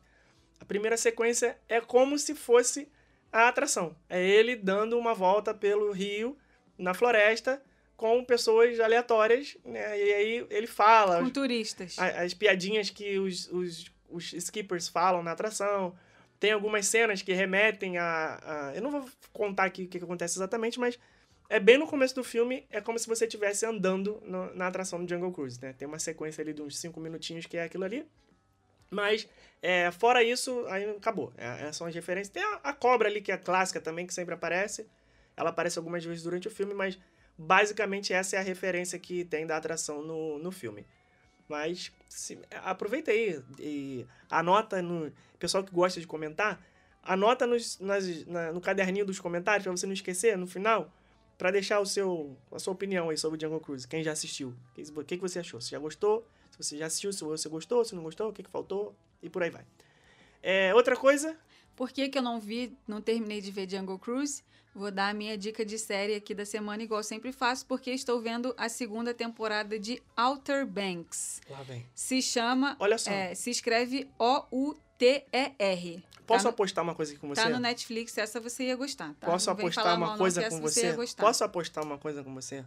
A primeira sequência é como se fosse a atração. É ele dando uma volta pelo rio, na floresta, com pessoas aleatórias, né? E aí ele fala Com turistas. a- as piadinhas que os, os, os skippers falam na atração. Tem algumas cenas que remetem a, a- Eu não vou contar aqui o que, que acontece exatamente, mas é bem no começo do filme, é como se você estivesse andando no- na atração do Jungle Cruise, né? Tem uma sequência ali de uns cinco minutinhos que é aquilo ali. Mas, é, fora isso, aí acabou. É, essas são as referências. Tem a, a cobra ali, que é clássica também, que sempre aparece. Ela aparece algumas vezes durante o filme, mas basicamente essa é a referência que tem da atração no, no filme. Mas se- aproveita aí e anota no. Pessoal que gosta de comentar, anota nos, nas- na- no caderninho dos comentários pra você não esquecer no final, pra deixar o seu, a sua opinião aí sobre o Jungle Cruise. Quem já assistiu? O que, que você achou? Se já gostou? Se você já assistiu, se você gostou, se não gostou, o que, que faltou? E por aí vai. É, outra coisa, Por que, que eu não vi, não terminei de ver Jungle Cruise? Vou dar a minha dica de série aqui da semana, igual sempre faço, porque estou vendo a segunda temporada de Outer Banks. lá vem. Se chama. Olha só. é, se escreve O-U-T-E-R. Posso tá no, apostar uma coisa aqui com você? tá no Netflix, essa você ia gostar. Tá? Posso apostar uma coisa com você? gostar. Posso apostar uma coisa com você?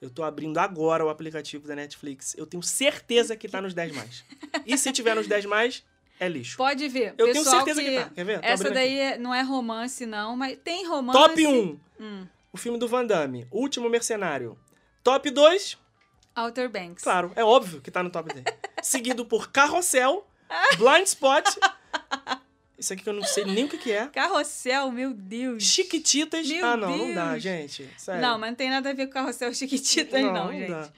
Eu tô abrindo agora o aplicativo da Netflix. Eu tenho certeza que tá nos 10 mais. E se tiver nos 10 mais, é lixo. Pode ver. Eu tenho certeza que, tá. Quer ver? Tô Essa daí aqui. é- não é romance, não, mas tem romance. Top 1. Hum, O filme do Van Damme. Último Mercenário. Top 2. Outer Banks. Claro, é óbvio que tá no top 10. [LAUGHS] Seguido por Carrossel, Blind Spot. [LAUGHS] Isso aqui que eu não sei nem o que, que é. Carrossel, meu Deus. Chiquititas. Meu ah, não, não dá, Deus. gente. Sério. Não, mas não tem nada a ver com Carrossel Chiquititas, não, Não, não gente. dá.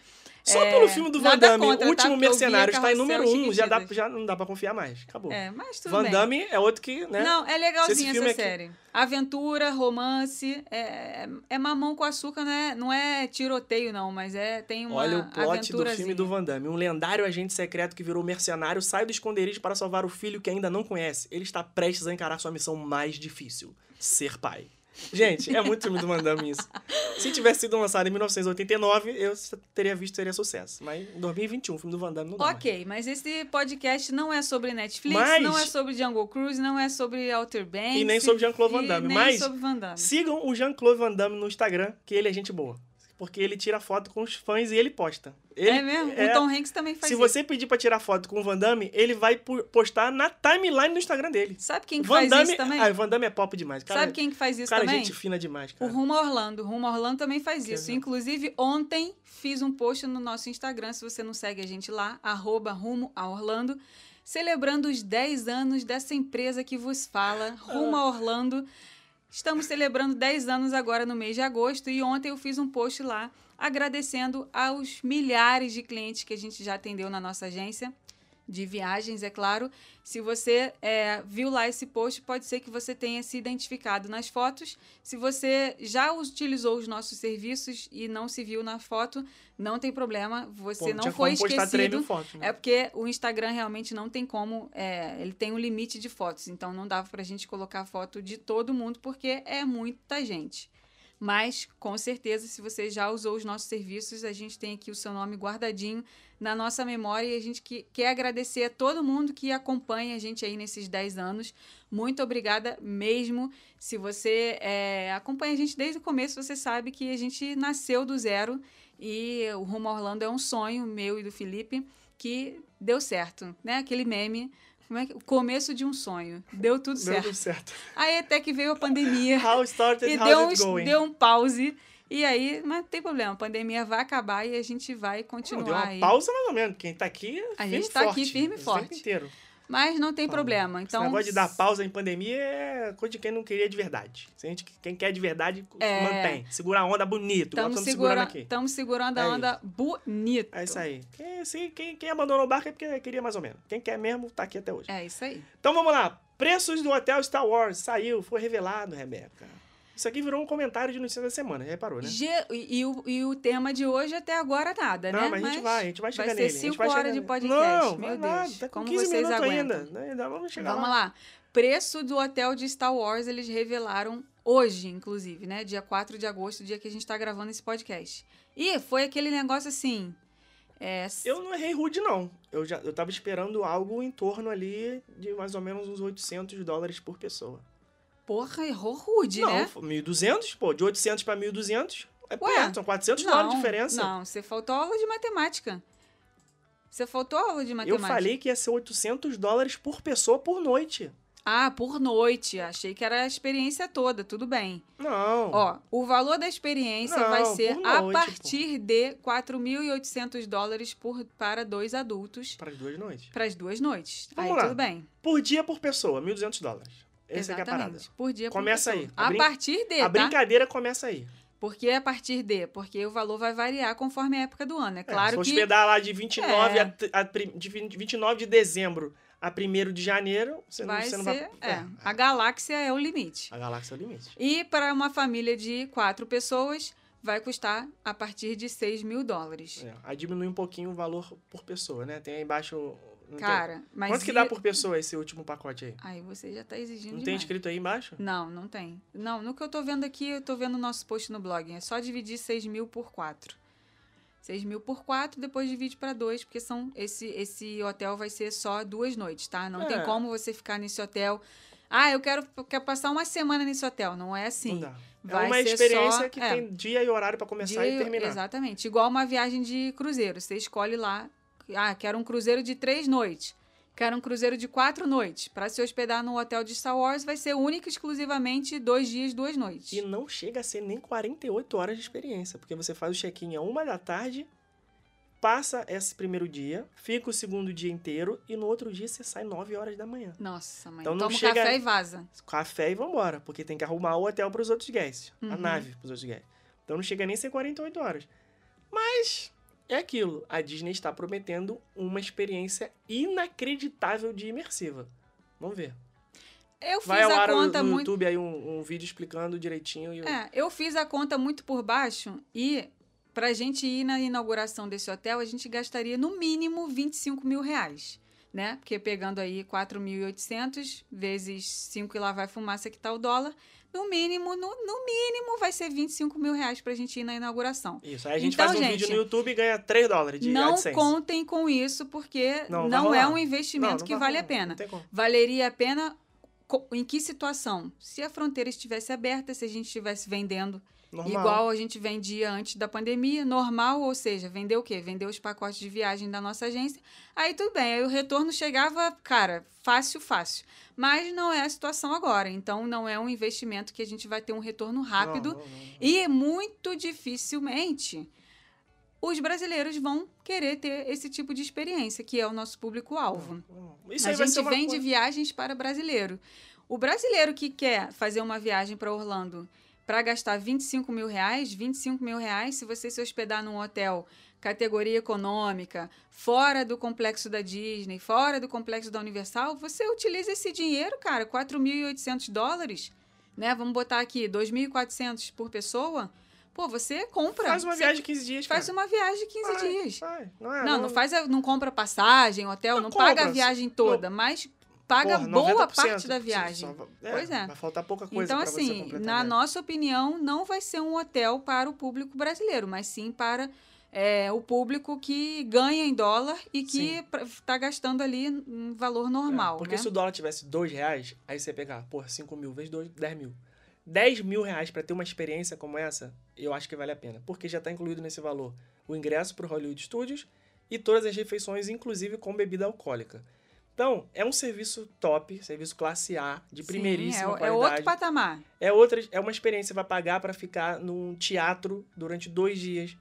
Só É, pelo filme do Van Damme, contra, o último tá? Mercenário está em número um, já, dá, já não dá pra confiar mais. Acabou. É, mas tudo Van bem. Damme é outro que, né? Não, é legalzinha essa aqui- série. Aventura, romance, é, é mamão com açúcar, não é, não é tiroteio, não, mas é tem uma Olha o plot do filme do Van Damme. Um lendário agente secreto que virou mercenário sai do esconderijo para salvar o filho que ainda não conhece. Ele está prestes a encarar sua missão mais difícil: ser pai. Gente, é muito filme do Van Damme isso. Se tivesse sido lançado em 1989, eu teria visto teria sucesso. Mas em 2021, o filme do Van Damme não dá mais. Ok, mas esse podcast não é sobre Netflix, Mas- não é sobre Jungle Cruise, não é sobre Outer Banks. E nem sobre Jean-Claude Van Damme, mas Van Damme. Sigam o Jean-Claude Van Damme no Instagram, que ele é gente boa. Porque ele tira foto com os fãs e ele posta. Ele, é mesmo? é- O Tom Hanks também faz Se isso. você pedir pra tirar foto com o Van Damme, ele vai postar na timeline do Instagram dele. Sabe quem que Van faz Damme, isso também? Ah, o Van Damme é pop demais. Cara, Sabe quem que faz isso cara, é também? gente fina demais, O cara. Rumo a Orlando. O Rumo a Orlando também faz Quer isso. Inclusive, ontem fiz um post no nosso Instagram, se você não segue a gente lá, arroba Rumo a Orlando, celebrando os 10 anos dessa empresa que vos fala, Rumo a Orlando. Estamos celebrando 10 anos agora no mês de agosto e ontem eu fiz um post lá agradecendo aos milhares de clientes que a gente já atendeu na nossa agência de viagens, é claro. Se você é, viu lá esse post, pode ser que você tenha se identificado nas fotos. Se você já utilizou os nossos serviços e não se viu na foto, não tem problema. Você Pô, não foi esquecido. fotos, né? É porque o Instagram realmente não tem como. é, ele tem um limite de fotos, então não dava pra gente colocar foto de todo mundo, porque é muita gente. Mas, com certeza, se você já usou os nossos serviços, a gente tem aqui o seu nome guardadinho na nossa memória e a gente que- quer agradecer a todo mundo que acompanha a gente aí nesses 10 anos. Muito obrigada mesmo. Se você é, acompanha a gente desde o começo, você sabe que a gente nasceu do zero e o Rumo Orlando é um sonho meu e do Felipe que deu certo, né? Aquele meme, como é que, o começo de um sonho. Deu tudo Deu certo. tudo certo. Aí até que veio a pandemia [LAUGHS] How started, e deu um, going? deu um pause. E aí, mas não tem problema, a pandemia vai acabar e a gente vai Não, continuar deu uma aí. pausa mais ou menos. Quem tá aqui é A firme gente e tá aqui forte, firme e o tempo forte. inteiro. Mas não tem problema. Esse Então, negócio de dar pausa em pandemia é coisa de quem não queria de verdade. Se a gente, quem quer de verdade, É. mantém. Segura a onda bonito, estamos estamos segurando aqui. tamo segurando a É onda bonita. É isso aí. Quem, se- quem, quem abandonou o barco é porque queria mais ou menos. Quem quer mesmo, tá aqui até hoje. É isso aí. Então vamos lá. Preços do hotel Star Wars. Saiu, foi revelado, Rebeca. Isso aqui virou um comentário de notícia da semana, já reparou, né? Ge- e, e o, e o tema de hoje até agora nada, né? Não, mas, a gente vai, a gente vai chegar vai ser nele. a gente cinco vai chegar horas de podcast, Não, meu vai lá, Deus, tá com como 15 vocês aguentam? ainda. né? Ainda Vamos chegar Vamos lá. lá. Preço do hotel de Star Wars eles revelaram hoje, inclusive, né? Dia 4 de agosto, dia que a gente tá gravando esse podcast. E foi aquele negócio assim. É, Eu não errei rude, não. Eu, já, eu tava esperando algo em torno ali de mais ou menos uns 800 dólares por pessoa. Porra, errou rude, não, né? 1.200, pô, de 800 pra 1.200 é Ué, perto, são 400 dólares de diferença. Não, você faltou aula de matemática. Você faltou aula de eu matemática. falei que ia ser 800 dólares por pessoa por noite. Ah, por noite. Achei que era a experiência toda, tudo bem. Não. Ó, o valor da experiência Não, vai ser por a noite, partir de 4.800 dólares por, para dois adultos Para as duas noites. para as duas noites. Vamos Aí lá. tudo bem. Por dia por pessoa, 1.200 dólares. Essa é, que é a parada. Exatamente. Por dia por Começa pessoa. aí. A A partir de, A tá? brincadeira começa aí. Por que a partir de? Porque o valor vai variar conforme a época do ano. É É, claro se que hospedar lá de 29, É. a, a, de 20 29 de dezembro a 1 de janeiro, você, vai não, você ser... não vai... é, a galáxia é o limite. A galáxia é o limite. E para uma família de quatro pessoas, vai custar a partir de 6 mil dólares. É, aí diminui um pouquinho o valor por pessoa, né? Tem aí embaixo... não tem- Cara, mas... Quanto que e- dá por pessoa esse último pacote aí? Aí você já tá exigindo Não tem demais. escrito aí embaixo? Não, não tem. Não, no que eu tô vendo aqui, eu tô vendo o nosso post no blog. É só dividir 6 mil por 4. 6 mil por 4, depois divide para 2, porque são esse, esse hotel vai ser só duas noites, tá? Não É. tem como você ficar nesse hotel. Ah, eu quero, quero passar uma semana nesse hotel. Não é assim. Não dá. Vai é uma experiência só- que é. tem dia e horário pra começar Dia- e terminar. Exatamente. Igual uma viagem de cruzeiro. Você escolhe lá. Ah, quero um cruzeiro de três noites. Quero um cruzeiro de quatro noites. Para se hospedar no hotel de Star Wars, vai ser único e exclusivamente dois dias, duas noites. E não chega a ser nem 48 horas de experiência, porque você faz o check-in a uma da tarde, passa esse primeiro dia, fica o segundo dia inteiro e no outro dia você sai 9 horas da manhã. Nossa, mãe. Então não Toma chega- café e vaza. Café e vambora, porque tem que arrumar o hotel pros outros guests, a Uhum. nave pros outros guests. Então não chega nem a ser 48 horas. Mas é aquilo. A Disney está prometendo uma experiência inacreditável de imersiva. Vamos ver. Eu fiz Vai ao a ar no, conta no muito. YouTube aí um, um vídeo explicando direitinho. E o- É, eu fiz a conta muito por baixo e pra gente ir na inauguração desse hotel, a gente gastaria no mínimo 25 mil reais. Né? Porque pegando aí 4.800 vezes 5 e lá vai fumaça que tá o dólar, no mínimo, no, no mínimo vai ser 25 mil reais pra gente ir na inauguração. Isso, aí a gente Então, faz um gente, vídeo no YouTube e ganha 3 dólares de não AdSense. contem com isso, porque Não, não, é um investimento Não, não que vale a rolar, pena. Tem como. Valeria a pena em que situação? Se a fronteira estivesse aberta, se a gente estivesse vendendo Normal. igual a gente vendia antes da pandemia, normal, ou seja, vender o quê? Vender os pacotes de viagem da nossa agência. Aí tudo bem, aí o retorno chegava, cara, fácil, fácil. Mas não é a situação agora, então não é um investimento que a gente vai ter um retorno rápido Não, não, não. e muito dificilmente os brasileiros vão querer ter esse tipo de experiência, que é o nosso público-alvo. A gente vende coisa- viagens para brasileiro. O brasileiro que quer fazer uma viagem para Orlando para gastar 25 mil reais, 25 mil reais, se você se hospedar num hotel categoria econômica, fora do complexo da Disney, fora do complexo da Universal, você utiliza esse dinheiro, cara, 4.800 dólares, né? Vamos botar aqui 2.400 por pessoa. Pô, você compra. Faz uma viagem de 15 dias, Faz cara. uma viagem de 15 Vai, dias. vai. Não, é, Não, não faz, a- não compra passagem, hotel, Não não, paga a viagem toda, mas paga Porra, boa 90%, parte da viagem. só- Pois é. Vai faltar pouca coisa Então, assim, na viagem. nossa opinião, não vai ser um hotel para o público brasileiro, mas sim para é, o público que ganha em dólar e que está gastando ali um valor normal. É, porque né? se o dólar tivesse 2 reais, aí você ia pegar, porra, 5 mil vezes 2, 10 mil. 10 mil reais pra ter uma experiência como essa, eu acho que vale a pena. Porque já tá incluído nesse valor o ingresso pro Hollywood Studios e todas as refeições, inclusive com bebida alcoólica. Então, é um serviço top, serviço classe A, de Sim, primeiríssima é, é qualidade. outro patamar. É outra, é uma experiência, você vai pagar para ficar num teatro durante dois dias.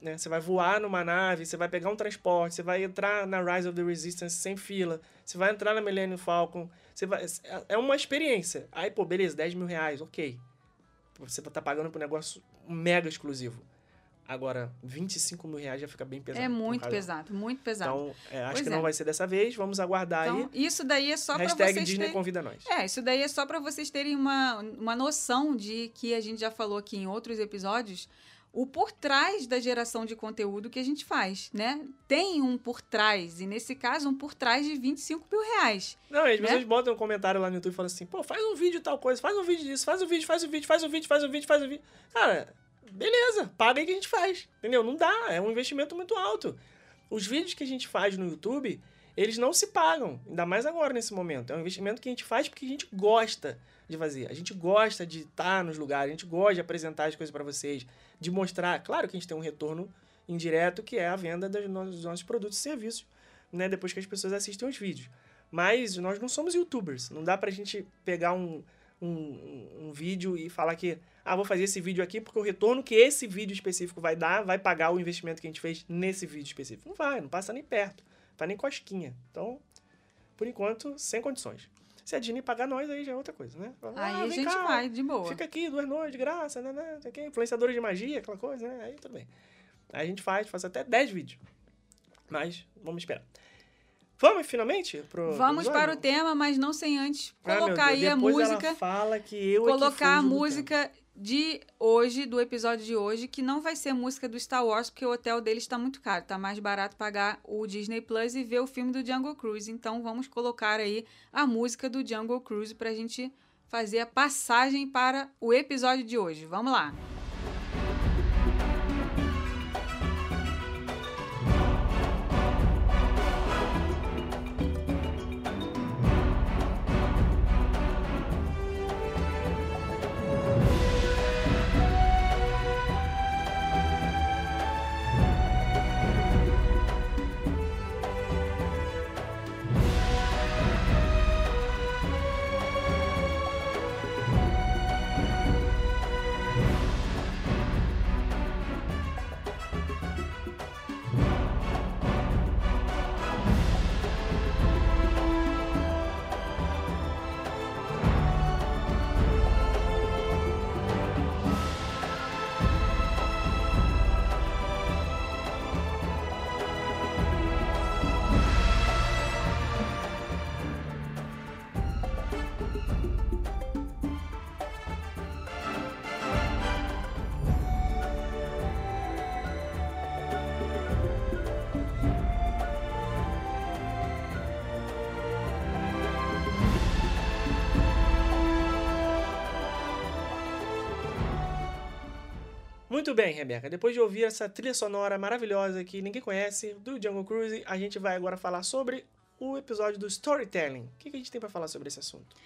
Né? Você vai voar numa nave, você vai pegar um transporte, você vai entrar na Rise of the Resistance sem fila, você vai entrar na Millennium Falcon. Você vai, é uma experiência. Aí, pô, beleza, 10 mil reais, ok. Você tá pagando por um negócio mega exclusivo. Agora, 25 mil reais já fica bem pesado. É pra um muito pesado, muito pesado. Então, é, acho Pois que é. não vai ser dessa vez. Vamos aguardar Então, aí. isso daí é só para Hashtag vocês Disney terem... convida nós. É, isso daí é só para vocês terem uma, uma noção de que a gente já falou aqui em outros episódios, o por trás da geração de conteúdo que a gente faz, né? Tem um por trás, e nesse caso, um por trás de 25 mil reais. Não, e as né? pessoas botam um comentário lá no YouTube e falam assim, pô, faz um vídeo tal coisa, faz um vídeo disso, faz um vídeo, faz um vídeo, faz um vídeo, faz um vídeo, faz um vídeo. Cara, beleza, paga aí que a gente faz. Entendeu? Não dá, é um investimento muito alto. Os vídeos que a gente faz no YouTube, eles não se pagam, ainda mais agora nesse momento. É um investimento que a gente faz porque a gente gosta de fazer. A gente gosta de estar nos lugares, a gente gosta de apresentar as coisas para vocês, de mostrar. Claro que a gente tem um retorno indireto, que é a venda dos nossos, produtos e serviços, né? Depois que as pessoas assistem os vídeos. Mas nós não somos youtubers. Não dá pra gente pegar um, um, um vídeo e falar que, ah, vou fazer esse vídeo aqui porque o retorno que esse vídeo específico vai dar vai pagar o investimento que a gente fez nesse vídeo específico. Não vai, não passa nem perto. Vai nem cosquinha. Então, por enquanto, sem condições. Se a Disney pagar nós, aí já é outra coisa, né? Aí Ah, a gente cá, vai, de boa. Fica aqui duas noites de graça, né? né? Aqui, influenciadora de magia, aquela coisa, né? Aí tudo bem. Aí a gente faz, faz até 10 vídeos. Mas vamos esperar. Vamos finalmente pro Vamos episódio? para o tema, mas não sem antes Ah, colocar Deus, aí a música. Ela fala que eu é que colocar a música de hoje, do episódio de hoje, que não vai ser música do Star Wars, porque o hotel dele está muito caro. Tá mais barato pagar o Disney Plus e ver o filme do Jungle Cruise. Então vamos colocar aí a música do Jungle Cruise pra gente fazer a passagem para o episódio de hoje. Vamos lá. Muito bem, Rebeca. Depois de ouvir essa trilha sonora maravilhosa que ninguém conhece, do Jungle Cruise, a gente vai agora falar sobre o episódio do storytelling. O que a gente tem pra falar sobre esse assunto?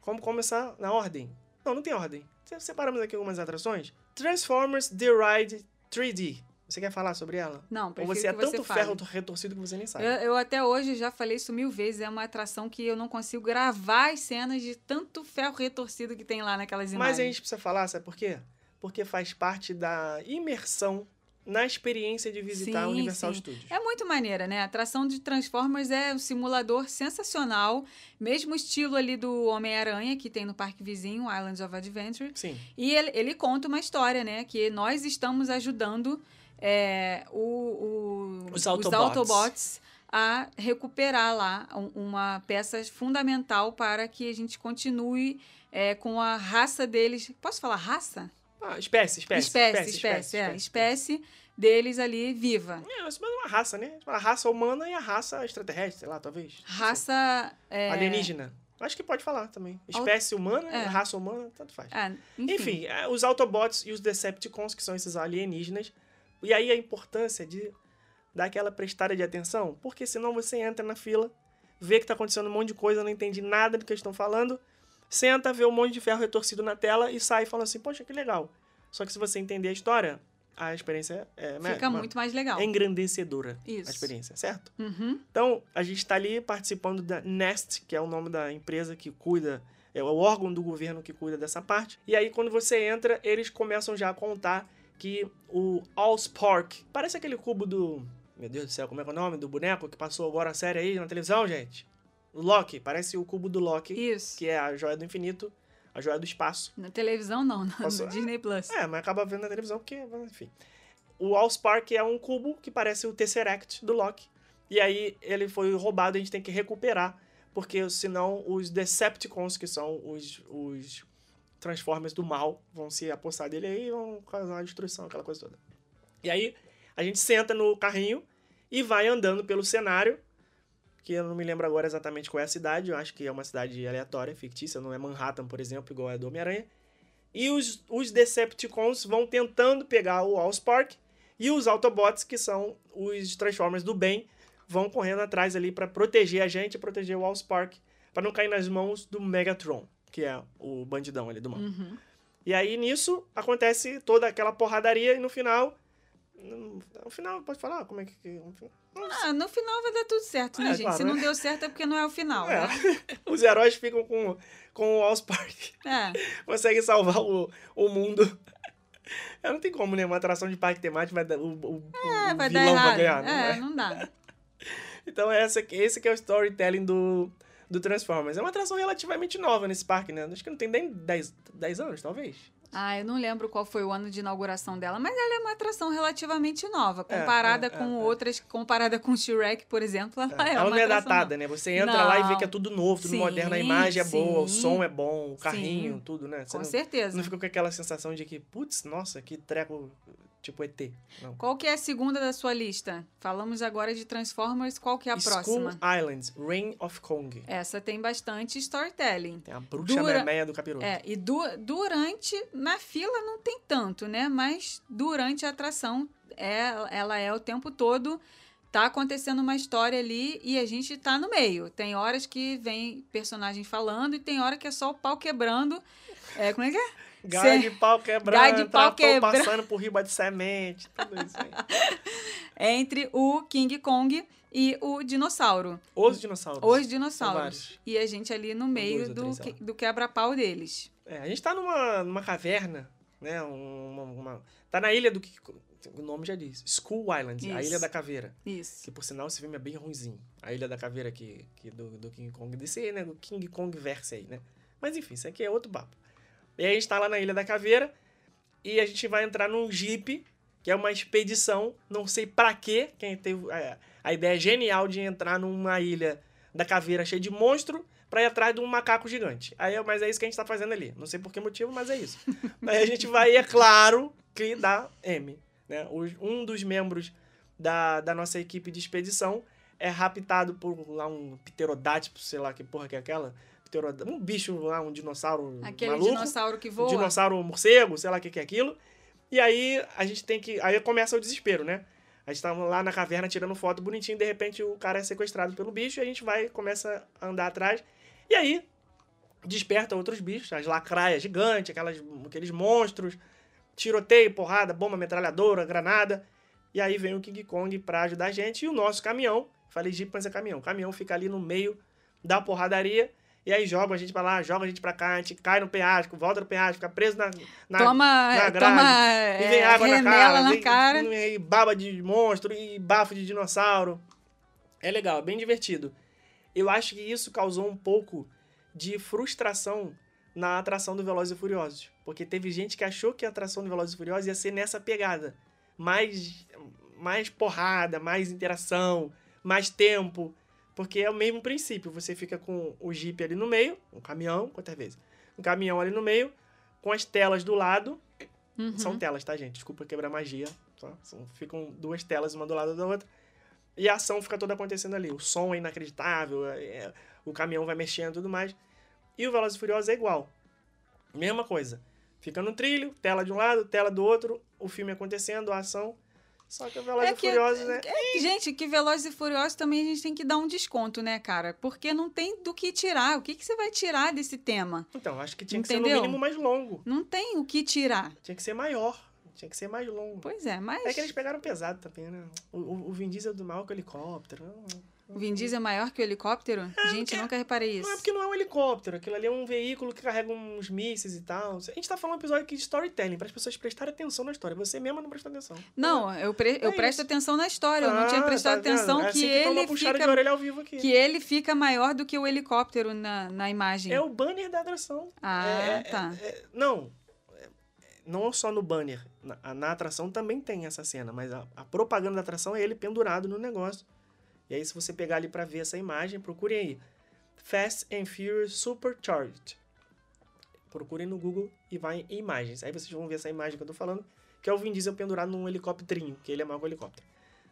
Como começar na ordem? Não, não tem ordem. Se- Separamos aqui algumas atrações. Transformers The Ride 3D. Você quer falar sobre ela? Não, Ou você é que você tanto fale. ferro retorcido que você nem sabe? Eu, eu até hoje já falei isso mil vezes, é uma atração que eu não consigo gravar as cenas de tanto ferro retorcido que tem lá naquelas Mas imagens. a gente precisa falar, sabe por quê? Porque faz parte da imersão na experiência de visitar Sim, o Universal sim. Studios. É muito maneira, né? A atração de Transformers é um simulador sensacional, mesmo estilo ali do Homem-Aranha que tem no parque vizinho, Islands of Adventure. Sim. E ele, ele conta uma história, né? Que nós estamos ajudando é, o, o- Os Autobots. Autobots a recuperar lá um- uma peça fundamental para que a gente continue é, com a raça deles. Posso falar raça? Ah, espécie, espécie. espécie, espécie, é, espécie deles ali viva. É, é uma raça, né? A raça humana e a raça extraterrestre, sei lá, talvez. Raça. é, Alienígena. Acho que pode falar também. Espécie humana, É. raça humana, tanto faz. é, enfim. Enfim, é, os Autobots e os Decepticons, que são esses alienígenas. E aí a importância de dar aquela prestada de atenção, porque senão você entra na fila, vê que tá acontecendo um monte de coisa, não entende nada do que eles estão falando, senta, vê um monte de ferro retorcido na tela e sai falando assim, poxa, que legal. Só que se você entender a história, a experiência é, Fica ma- muito mais legal. é engrandecedora. Isso. A experiência, certo? Uhum. Então, a gente está ali participando da Nest, que é o nome da empresa que cuida, é o órgão do governo que cuida dessa parte. E aí, quando você entra, eles começam já a contar que o Allspark, parece aquele cubo do. Meu Deus do céu, como é que é o nome? Do boneco que passou agora a série aí na televisão, gente? Loki, parece o cubo do Loki, Isso. que é a joia do infinito, a joia do espaço. Na televisão, não, no Posso- Disney Plus. É, mas acaba vendo na televisão porque, enfim. O Allspark é um cubo que parece o Tesseract do Loki. E aí ele foi roubado, a gente tem que recuperar, porque senão os Decepticons, que são os, os Transformers do mal, vão se apossar dele aí e vão causar uma destruição, aquela coisa toda. E aí a gente senta no carrinho e vai andando pelo cenário, que eu não me lembro agora exatamente qual é a cidade, eu acho que é uma cidade aleatória, fictícia, não é Manhattan, por exemplo, igual é do Homem-Aranha. E os, os Decepticons vão tentando pegar o Allspark. E os Autobots, que são os Transformers do bem, vão correndo atrás ali para proteger a gente, proteger o Allspark, para não cair nas mãos do Megatron, que é o bandidão ali do mal. Uhum. E aí nisso acontece toda aquela porradaria e no final. No final, pode falar como é que. no final- Ah, no final vai dar tudo certo, né, É, gente? claro, Se não né? deu certo é porque não é o final, É. né? [LAUGHS] Os heróis ficam com, com o Allspark. É. [LAUGHS] consegue salvar o, o mundo. É, não tem como, né? Uma atração de parque temático vai dar, o, o, É, o vai dar vilão errado. vai ganhar. não é, vai? não dá. [LAUGHS] Então essa, esse que é o storytelling do, do Transformers. É uma atração relativamente nova nesse parque, né? Acho que não tem nem 10, 10 anos, talvez. Ah, eu não lembro qual foi o ano de inauguração dela, mas ela é uma atração relativamente nova. É, Comparada é, com é, é. outras, comparada com Shrek, por exemplo, [LAUGHS] ela é, Ela não é datada, né? Você entra lá e vê Não. que é tudo novo, tudo Sim, moderno. A imagem é boa, o sim. som é bom, o carrinho, Sim. tudo, né? nova. Você Com não, certeza. não fica com aquela sensação de que, putz, nossa, que treco, tipo ET. Não. Qual que é a segunda da sua lista? Falamos agora de Transformers, qual que é a School próxima? Islands, Reign of Kong. Essa tem bastante storytelling. Tem a bruxa Dura- memeia do capiroto. É, e du- durante, na fila não tem tanto, né? Mas durante a atração, é, ela é o tempo todo, tá acontecendo uma história ali e a gente tá no meio. Tem horas que vem personagem falando e tem hora que é só o pau quebrando. É, como é que é? Gai de pau quebrando, Gai de pau quebra- passando por riba de semente, tudo isso aí. [LAUGHS] Entre o King Kong e o dinossauro. Os dinossauros. Os dinossauros. E a gente ali no meio dois do, três, que- sei do quebra-pau deles. É, a gente tá numa, numa caverna, né? Uma, uma- tá na ilha do que. O nome já diz. Skull Island, a Isso. Ilha da Caveira. Isso. Que por sinal esse filme é bem ruimzinho. A Ilha da Caveira que, que do, do King Kong. Desse né? O King Kong verse aí, né? Mas enfim, isso aqui é outro papo. E aí a gente tá lá na Ilha da Caveira e a gente vai entrar num Jeep, que é uma expedição, não sei pra quê. Quem teve é, a ideia genial de entrar numa ilha da caveira cheia de monstro pra ir atrás de um macaco gigante. Aí, mas é isso que a gente tá fazendo ali. Não sei por que motivo, mas é isso. [LAUGHS] Aí a gente vai, é claro, que dá M. Né? Um dos membros da, da nossa equipe de expedição é raptado por lá um pterodátipo, sei lá que porra que é aquela. Pterodá- Um bicho lá, um dinossauro Aquele maluco. dinossauro que Um voa. dinossauro morcego, sei lá o que, que é aquilo. E aí a gente tem que. Aí começa o desespero, né? A gente tá lá na caverna tirando foto bonitinho, de repente o cara é sequestrado pelo bicho e a gente vai, começa a andar atrás. E aí desperta outros bichos, as lacraias gigantes, aquelas, aqueles monstros, tiroteio, porrada, bomba, metralhadora, granada. E aí vem o King Kong pra ajudar a gente e o nosso caminhão, falei Jeep, mas é caminhão. O caminhão fica ali no meio da porradaria. E aí joga a gente pra lá, joga a gente pra cá, a gente cai no penhasco, volta no penhasco, fica preso na, na, toma na grade. toma E vem é, água na cara, na vem, cara. E baba de monstro, e bafo de dinossauro. É legal, é bem divertido. Eu acho que isso causou um pouco de frustração na atração do Velozes e Furiosos. Porque teve gente que achou que a atração do Velozes e Furiosos ia ser nessa pegada. Mais, mais porrada, mais interação, mais tempo. Porque é o mesmo princípio. Você fica com o Jeep ali no meio, um caminhão, quantas vezes? Um caminhão ali no meio, com as telas do lado. Uhum. São telas, tá, gente? Desculpa quebrar magia. Tá? São- ficam duas telas, uma do lado da outra. E a ação fica toda acontecendo ali. O som é inacreditável, é- é- o caminhão vai mexendo e tudo mais. E o Velozes e Furiosos é igual. Mesma coisa. Fica no trilho, tela de um lado, tela do outro, o filme acontecendo, a ação. Só que Velozes É e que- Furiosos é... É, gente, que Velozes e Furiosos também a gente tem que dar um desconto, né, cara? Porque não tem do que tirar. O que, que você vai tirar desse tema? Então, acho que tinha que ser Entendeu? no mínimo mais longo. Não tem o que tirar. Tinha que ser maior. Tinha que ser mais longo. Pois é, mas É que eles pegaram pesado também, né? O, o, o Vin Diesel do mal com o helicóptero. Não, o Vin Diesel é maior que o helicóptero? gente, eu nunca reparei isso. Não é porque não é um helicóptero, aquilo ali é um veículo que carrega uns mísseis e tal. A gente tá falando um episódio aqui de storytelling, para as pessoas prestarem atenção na história. Você mesmo não presta atenção. Não, eu, pre- eu É presto isso. atenção na história. Eu não tinha Ah, prestado tá atenção é que, assim que toma ele fica, orelha ao vivo aqui. que ele fica maior do que o helicóptero na, na imagem. É o banner da atração. Ah, É- é- tá. é- não, é- não só no banner. Na, na atração também tem essa cena, mas a, a propaganda da atração é ele pendurado no negócio. E aí, se você pegar ali pra ver essa imagem, procurem aí. Fast and Furious Supercharged. Procurem no Google e vai em imagens. Aí vocês vão ver essa imagem que eu tô falando, que é o Vin Diesel pendurado num helicópterinho, que ele é maior que o helicóptero.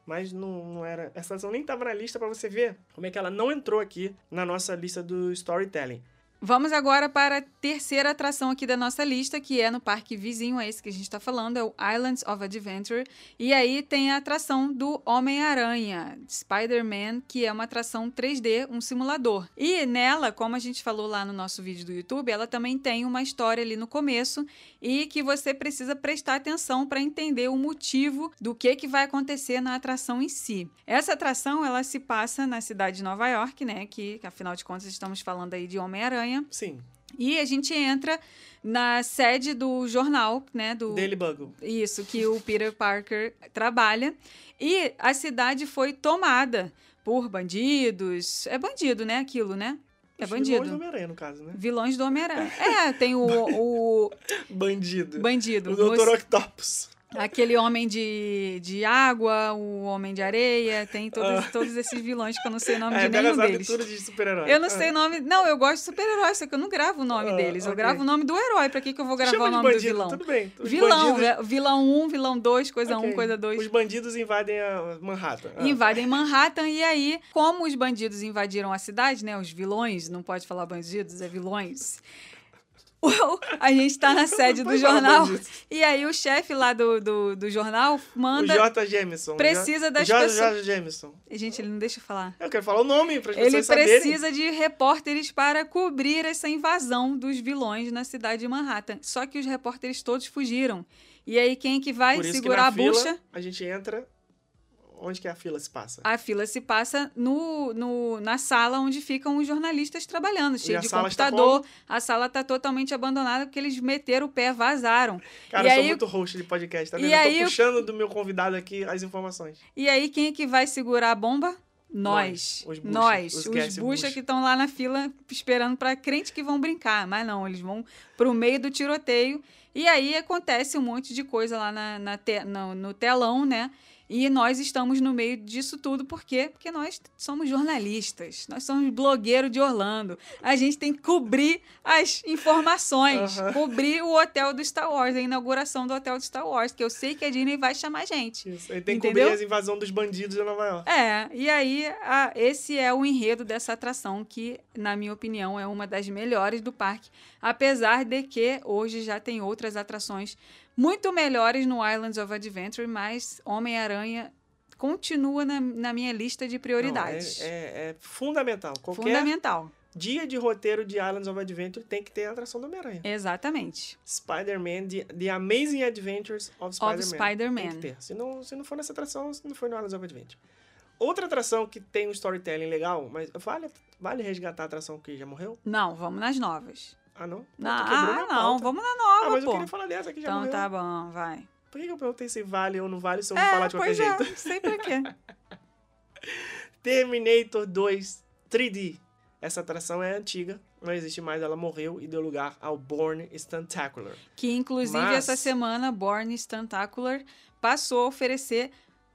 Mas não, não era. Essa atração nem tava na lista pra você ver como é que ela não entrou aqui na nossa lista do storytelling. Vamos agora para a terceira atração aqui da nossa lista, que é no parque vizinho a esse que a gente está falando, é o Islands of Adventure. E aí tem a atração do Homem-Aranha, Spider-Man, que é uma atração 3D, um simulador. E nela, como a gente falou lá no nosso vídeo do YouTube, ela também tem uma história ali no começo e que você precisa prestar atenção para entender o motivo do que, que vai acontecer na atração em si. Essa atração, ela se passa na cidade de Nova York, né, que afinal de contas estamos falando aí de Homem-Aranha. Sim, E a gente entra na sede do jornal, né? Do, Daily Bugle. Isso, que o Peter Parker trabalha. E a cidade foi tomada por bandidos. É bandido, né? Aquilo, né? É Os vilões do bandido. Homem-Aranha, no caso, né? Vilões do Homem-Aranha. É, tem o, o [LAUGHS] Bandido. bandido. O Dr. Você- Octopus. Aquele homem de, de água, o homem de areia, tem todos, Ah. todos esses vilões que eu não sei o nome É, de nenhum deles. de super-herói. Eu não Ah. sei o nome. Não, eu gosto de super-herói, só que eu não gravo o nome Ah, deles. Eu gravo o nome do herói. Pra que, que eu vou gravar Chama o nome do bandido, vilão? Tudo bem. Os Vilão, bandidos- é, vilão 1, vilão 2, coisa 1, Ok. coisa 2. Os bandidos invadem a Manhattan. Ah. Invadem Manhattan e aí, como os bandidos invadiram a cidade, né? Os vilões, não pode falar bandidos, é vilões. A gente tá na sede do jornal e aí o chefe lá do, do, do jornal O manda. J. Jameson. precisa das J. pessoas- J. Jameson. Gente, ele não deixa eu falar. Eu quero falar o nome para as Ele pessoas saberem. precisa de repórteres para cobrir essa invasão dos vilões na cidade de Manhattan. Só que os repórteres todos fugiram. E aí, quem que vai segurar a bucha? fila, a gente entra... Onde que a fila se passa? A fila se passa no, no- na sala onde ficam os jornalistas trabalhando, cheio de está computador. A sala tá totalmente abandonada porque eles meteram o pé, vazaram. Cara, e eu sou aí- muito host de podcast, tá e vendo? Eu aí tô o- puxando do meu convidado aqui as informações. E aí, quem é que vai segurar a bomba? Nós. Nós, os bucha, Nós. os Os, Guess bucha que estão lá na fila esperando para crente que vão brincar. Mas não, eles vão pro meio do tiroteio. E aí acontece um monte de coisa lá na, na te- no, no telão, né? E nós estamos no meio disso tudo, por quê? Porque nós somos jornalistas, nós somos blogueiros de Orlando. A gente tem que cobrir as informações, Aham. cobrir o hotel do Star Wars, a inauguração do hotel do Star Wars, que eu sei que a Disney vai chamar a gente. Isso. Aí tem que Entendeu? cobrir as invasões dos bandidos de Nova York. É, e aí a- esse é o enredo dessa atração que, na minha opinião, é uma das melhores do parque, apesar de que hoje já tem outras atrações muito melhores no Islands of Adventure, mas Homem-Aranha continua na, na minha lista de Não, prioridades. é, é- é fundamental. Qualquer Fundamental. dia de roteiro de Islands of Adventure tem que ter a atração do Homem-Aranha. Exatamente. Spider-Man, the, the Amazing Adventures of Spider-Man. Of Spider-Man. Tem que ter. Se não, se não for nessa atração, não foi no Islands of Adventure. Outra atração que tem um storytelling legal, mas vale, vale resgatar a atração que já morreu? Não, vamos nas novas. Ah, não? Não, quebrou ah, não, vamos na Ah, nova, mas eu pô. queria falar dessa que já Então morreu. tá bom, vai. Por que eu perguntei se vale ou não vale se eu vou falar de qualquer pois jeito? é, sei pra quê. Terminator 2 3D. Essa atração é antiga, não existe mais, ela morreu e deu lugar ao Born Stuntacular. Que inclusive Mas- essa semana Born Stuntacular passou a oferecer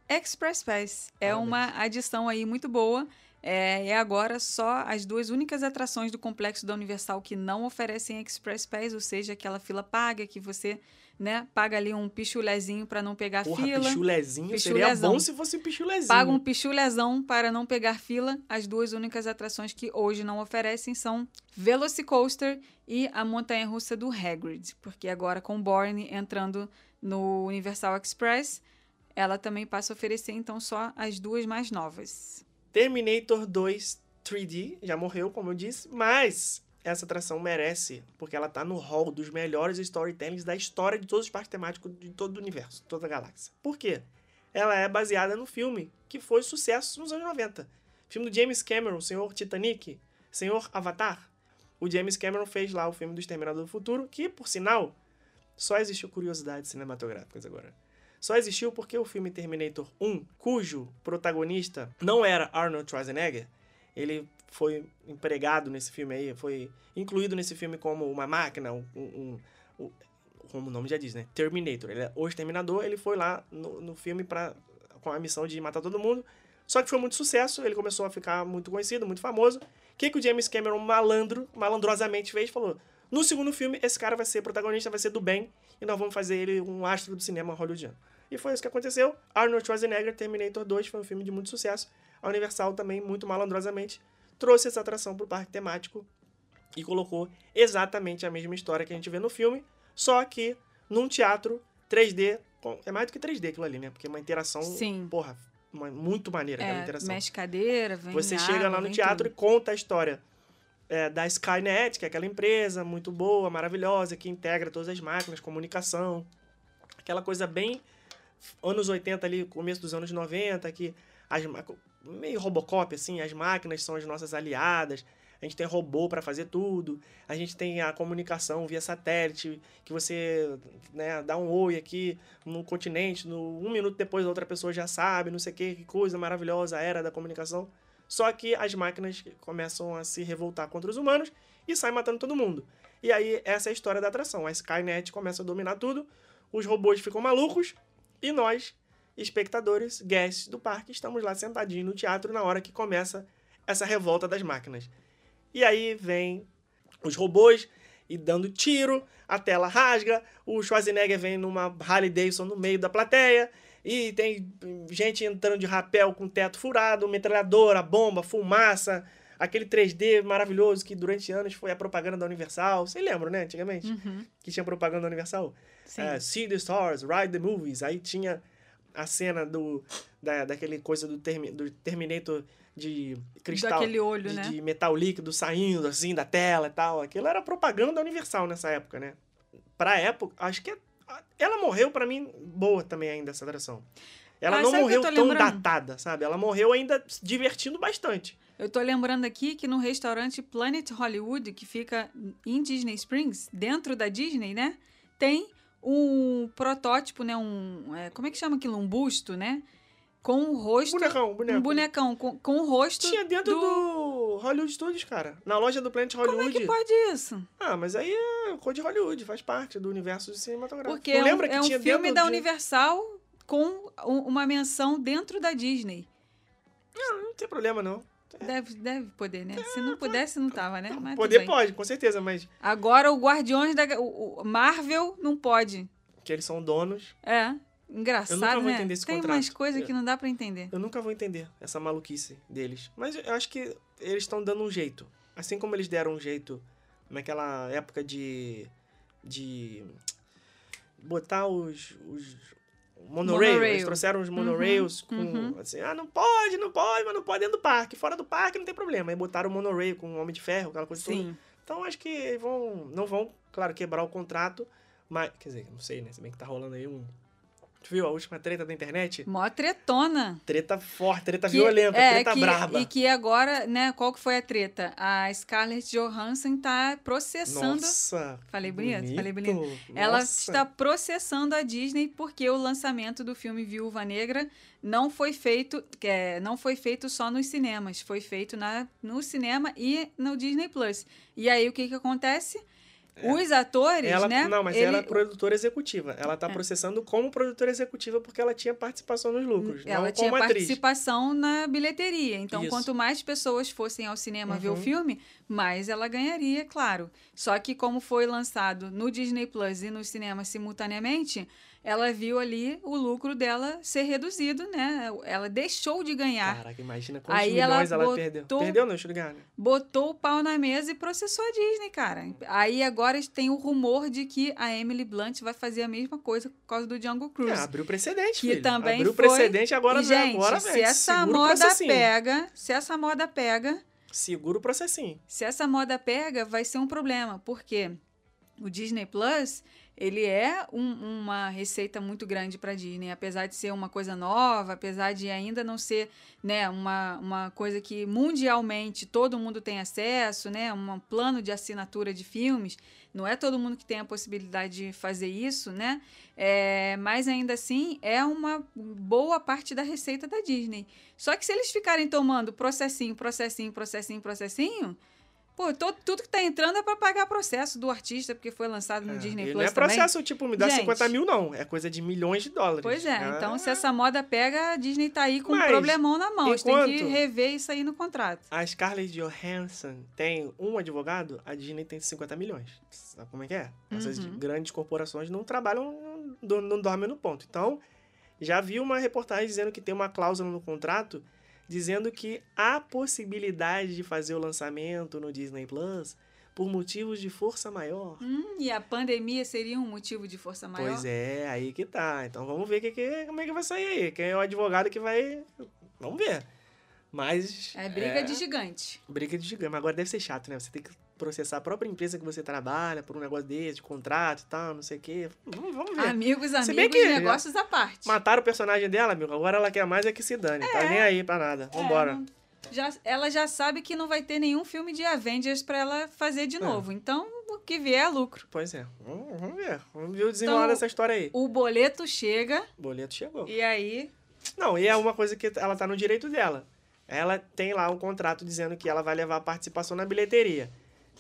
Express Pass. É Parabéns. uma adição aí muito boa. É, é agora só as duas únicas atrações do complexo da Universal que não oferecem Express Pass, ou seja, aquela fila paga que você né, paga ali um pichulezinho para não pegar Porra, fila. pichulezinho. Pichulezão. Seria bom se fosse pichulezinho. Paga um pichulezão para não pegar fila. As duas únicas atrações que hoje não oferecem são Velocicoaster e a montanha-russa do Hagrid. Porque agora com Borne entrando no Universal Express, ela também passa a oferecer então só as duas mais novas. Terminator 2 3D já morreu, como eu disse, mas essa atração merece, porque ela tá no hall dos melhores storytellings da história de todos os parques temáticos de todo o universo, toda a galáxia. Por quê? Ela é baseada no filme que foi sucesso nos anos 90. Filme do James Cameron, Senhor Titanic, Senhor Avatar. O James Cameron fez lá o filme do Exterminador do Futuro, que, por sinal, só existiu curiosidades cinematográficas agora. Só existiu porque o filme Terminator 1, cujo protagonista não era Arnold Schwarzenegger, ele foi empregado nesse filme aí, foi incluído nesse filme como uma máquina, um, um- um- como o nome já diz, né? Terminator. Ele é o exterminador, ele foi lá no, no filme pra, com a missão de matar todo mundo. Só que foi muito sucesso, ele começou a ficar muito conhecido, muito famoso. O que, que o James Cameron, malandro, malandrosamente fez? Falou: no segundo filme, esse cara vai ser protagonista, vai ser do bem, e nós vamos fazer ele um astro do cinema hollywoodiano. E foi isso que aconteceu. Arnold Schwarzenegger, Terminator 2, foi um filme de muito sucesso. A Universal também, muito malandrosamente, trouxe essa atração pro parque temático e colocou exatamente a mesma história que a gente vê no filme, só que num teatro 3D. com- É mais do que 3D aquilo ali, né? Porque é uma interação, Sim. porra, uma- muito maneira aquela É, interação. mexe cadeira, vem Você chega lá no teatro tudo. e conta a história é, da Skynet, que é aquela empresa muito boa, maravilhosa, que integra todas as máquinas, comunicação. Aquela coisa bem anos 80 ali, começo dos anos 90, que as meio Robocop assim, as máquinas são as nossas aliadas. A gente tem robô para fazer tudo. A gente tem a comunicação via satélite, que você né, dá um oi aqui no continente, no, um minuto depois a outra pessoa já sabe, não sei o que, que coisa maravilhosa a era da comunicação. Só que as máquinas começam a se revoltar contra os humanos e saem matando todo mundo. E aí, essa é a história da atração. A Skynet começa a dominar tudo, os robôs ficam malucos e nós, espectadores, guests do parque, estamos lá sentadinhos no teatro na hora que começa essa revolta das máquinas. E aí vem os robôs e dando tiro, a tela rasga, o Schwarzenegger vem numa Harley Davidson no meio da plateia, e tem gente entrando de rapel com teto furado, metralhadora, bomba, fumaça, aquele 3D maravilhoso que durante anos foi a propaganda da Universal. Vocês lembram, né, antigamente? Uhum, Que tinha propaganda da Universal? sim. É, See the Stars, Ride the Movies. Aí tinha a cena do da, daquele coisa do, termi, do Terminator de cristal. Daquele olho, de, né? de metal líquido saindo assim da tela e tal. Aquilo era propaganda da Universal nessa época, né? Pra época, acho que é- ela morreu pra mim boa também ainda essa atração. Ela Ah, não morreu tão lembrando? datada, sabe? Ela morreu ainda se divertindo bastante. Eu tô lembrando aqui que no restaurante Planet Hollywood, que fica em Disney Springs, dentro da Disney, né? Tem um protótipo, né? Um. é, como é que chama aquilo? Um busto, né? Com o rosto. Bonecão, boneco. Um bonecão com, com o rosto. Tinha dentro do... do- Hollywood Studios, cara. Na loja do Planet Hollywood. Como é que pode isso? Ah, mas aí é coisa de Hollywood, faz parte do universo cinematográfico. Porque Não é um, é um filme da de- Universal com um- uma menção dentro da Disney. Não tem problema, não. Deve, deve poder, né? Se não pudesse, não tava, né? Mas Poder pode, com certeza, mas Agora o Guardiões da. O, Marvel não pode. que eles são donos, É. Eu nunca Engraçado, vou né? entender esse Tem contrato. umas coisas Eu- que não dá pra entender. eu nunca vou entender essa maluquice deles. Mas eu acho que eles estão dando um jeito. Assim como eles deram um jeito naquela época de. de. botar os, os monorail. Monorail. Eles trouxeram os monorails com, uhum. assim, ah, não pode, não pode, mas não pode dentro do parque. Fora do parque não tem problema. Aí botaram o monorail com o Homem de Ferro, aquela coisa toda. Sim. Então acho que vão, não vão, claro, quebrar o contrato, mas, quer dizer, não sei, né? Se bem que tá rolando aí um... Tu viu a última treta da internet? Mó tretona. Treta forte, treta Que- violenta, é, treta que- braba. E que agora, né, qual que foi a treta? A Scarlett Johansson tá processando... Nossa, Falei bonito? Falei bonito. bonito. Ela Nossa. está processando a Disney porque o lançamento do filme Viúva Negra não foi feito, é, não foi feito só nos cinemas, foi feito na, no cinema e no Disney Plus. E aí o que que acontece? Os atores, É. Ela, né? Não, mas ele- ela é produtora executiva. Ela tá processando como produtora executiva porque ela tinha participação nos lucros, Ela não tinha como atriz. participação na bilheteria. Então, Isso. quanto mais pessoas fossem ao cinema ver o Uhum. filme, mais ela ganharia, claro. Só que como foi lançado no Disney Plus e no cinema simultaneamente, ela viu ali o lucro dela ser reduzido, né? Ela deixou de ganhar. Caraca, imagina quantos Aí milhões ela, botou- perdeu. Perdeu não, ligar, né? Botou o pau na mesa e processou a Disney, cara. Aí agora tem o rumor de que a Emily Blunt vai fazer a mesma coisa por causa do Jungle É, Cruise. abriu precedente, Que filho. também Abriu foi- precedente, agora, e, gente, agora se velho, essa moda pega, se essa moda pega, Segura o processinho. se essa moda pega, vai ser um problema, porque o Disney Plus, ele é um- uma receita muito grande para Disney, apesar de ser uma coisa nova, apesar de ainda não ser, né, uma, uma coisa que mundialmente todo mundo tem acesso, né, um plano de assinatura de filmes, não é todo mundo que tem a possibilidade de fazer isso, né? É, mas ainda assim é uma boa parte da receita da Disney. Só que se eles ficarem tomando processinho, processinho, processinho, processinho, pô, to- tudo que tá entrando é para pagar processo do artista porque foi lançado no É, Disney Plus não é também. processo, tipo, me dá Gente. 50 mil, não. É coisa de milhões de dólares. Pois é, Ah, então se essa moda pega, a Disney tá aí com um Mas, problemão na mão. Eles têm que enquanto- rever isso aí no contrato. A Scarlett Johansson tem um advogado, a Disney tem 50 milhões. Sabe como é que é? Essas Uhum. grandes corporações não trabalham, não, não dormem no ponto. Então, já vi uma reportagem dizendo que tem uma cláusula no contrato dizendo que há possibilidade de fazer o lançamento no Disney Plus por motivos de força maior. Hum, e a pandemia seria um motivo de força maior? Pois é, aí que tá. Então vamos ver que, que- como é que vai sair aí. Quem é o advogado que vai. Vamos ver. Mas. É briga de gigante. Briga de gigante. Mas agora deve ser chato, né? Você tem que processar a própria empresa que você trabalha por um negócio desse, de contrato e tal, não sei o quê. Vamos, vamos ver. Amigos, amigos, que- negócios à parte. Mataram o personagem dela, amigo. Agora ela quer mais é que se dane. Tá nem aí pra nada. É, Vambora. não- já, ela já sabe que não vai ter nenhum filme de Avengers pra ela fazer de É. novo. Então, o que vier é lucro. Pois é. Vamos, vamos ver. Vamos ver o desenrolar Então- dessa história aí. O boleto chega O boleto chegou. e aí. Não, e é uma coisa que ela tá no direito dela. Ela tem lá um contrato dizendo que ela vai levar a participação na bilheteria.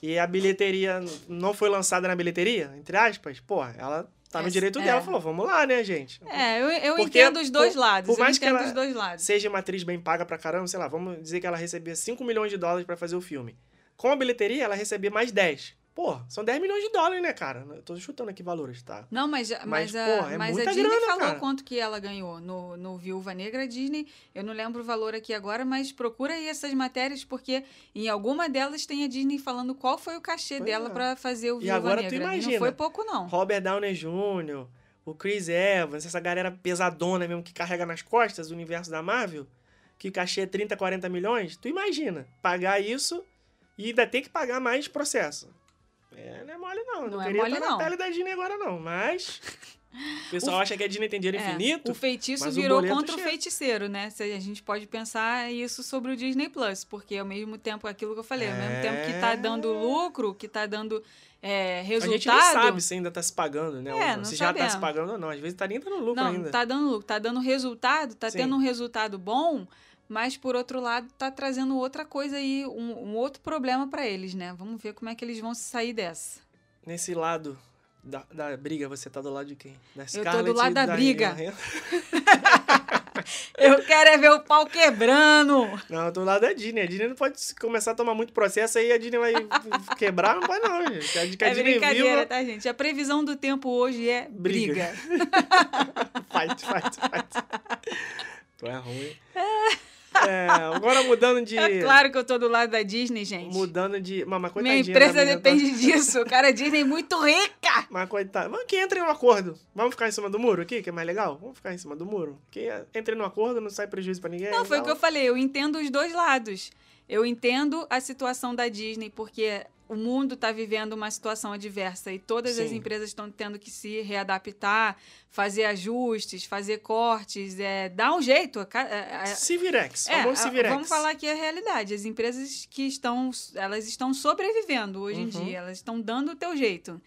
E a bilheteria não foi lançada na bilheteria, entre aspas, pô, ela tá no direito é. dela. Falou, vamos lá, né, gente? É, eu, eu Porque, entendo os dois por- lados. por mais eu que ela os dois lados. Seja uma atriz bem paga pra caramba, sei lá, vamos dizer que ela recebia 5 milhões de dólares pra fazer o filme. Com a bilheteria, ela recebia mais 10. Pô, são 10 milhões de dólares, né, cara? Eu tô chutando aqui valores, tá? Não, mas, mas, Mas, a, porra, é mas a Disney grana, falou cara. quanto que ela ganhou no, no Viúva Negra. A Disney, eu não lembro o valor aqui agora, mas procura aí essas matérias, porque em alguma delas tem a Disney falando qual foi o cachê Pois dela é. pra fazer o E Viúva agora tu Negra. E imagina. Não foi pouco, não. Robert Downey Jr., o Chris Evans, essa galera pesadona mesmo que carrega nas costas o universo da Marvel, que o cachê é 30, 40 milhões, tu imagina pagar isso e ainda ter que pagar mais processo. É, não é mole não. Não Não, é queria mole, estar na não. pele da Disney agora não, mas... [LAUGHS] O pessoal acha que a Disney tem dinheiro É, infinito. o feitiço o virou boleto contra o chega. feiticeiro, né? Se A gente pode pensar isso sobre o Disney Plus, porque ao mesmo tempo, aquilo que eu falei, ao mesmo tempo que tá É. dando lucro, que tá dando é, A resultado. gente nem sabe se ainda tá se pagando, né? É, não. se já tá sabemos. se pagando ou não. Às vezes tá nem dando lucro Não, ainda. tá dando lucro, tá dando resultado, tá Sim. tendo um resultado bom, mas por outro lado tá trazendo outra coisa aí, um, um outro problema pra eles, né? Vamos ver como é que eles vão se sair dessa. Nesse lado da, da briga, você tá do lado de quem? Da tô do Scarlett lado e da briga. [LAUGHS] Eu quero é ver o pau quebrando. Não, eu tô do lado da Disney. A Disney não pode começar a tomar muito processo aí a Disney vai [LAUGHS] quebrar, não pode não, gente. A, a É Disney brincadeira, viva, tá, gente? A previsão do tempo hoje é briga. Briga. [LAUGHS] fight, fight, fight. tu é ruim. É, agora mudando de. É claro que eu tô do lado da Disney, gente. Mudando de. Mas, mas Minha empresa tá- depende disso. O cara Disney é muito rica. [LAUGHS] Mas coitado. Vamos que entre no acordo. Vamos ficar em cima do muro aqui, que é mais legal? Vamos ficar em cima do muro. Que entre no acordo, não sai prejuízo pra ninguém. Não, foi o que eu falei. Eu entendo os dois lados. Eu entendo a situação da Disney, porque o mundo está vivendo uma situação adversa e todas as Sim. empresas estão tendo que se readaptar, fazer ajustes, fazer cortes, é, dar um jeito. é, é, Civirex. é, Civirex. vamos falar aqui a realidade. As empresas que estão, elas estão sobrevivendo hoje em Uhum. dia, elas estão dando o teu jeito.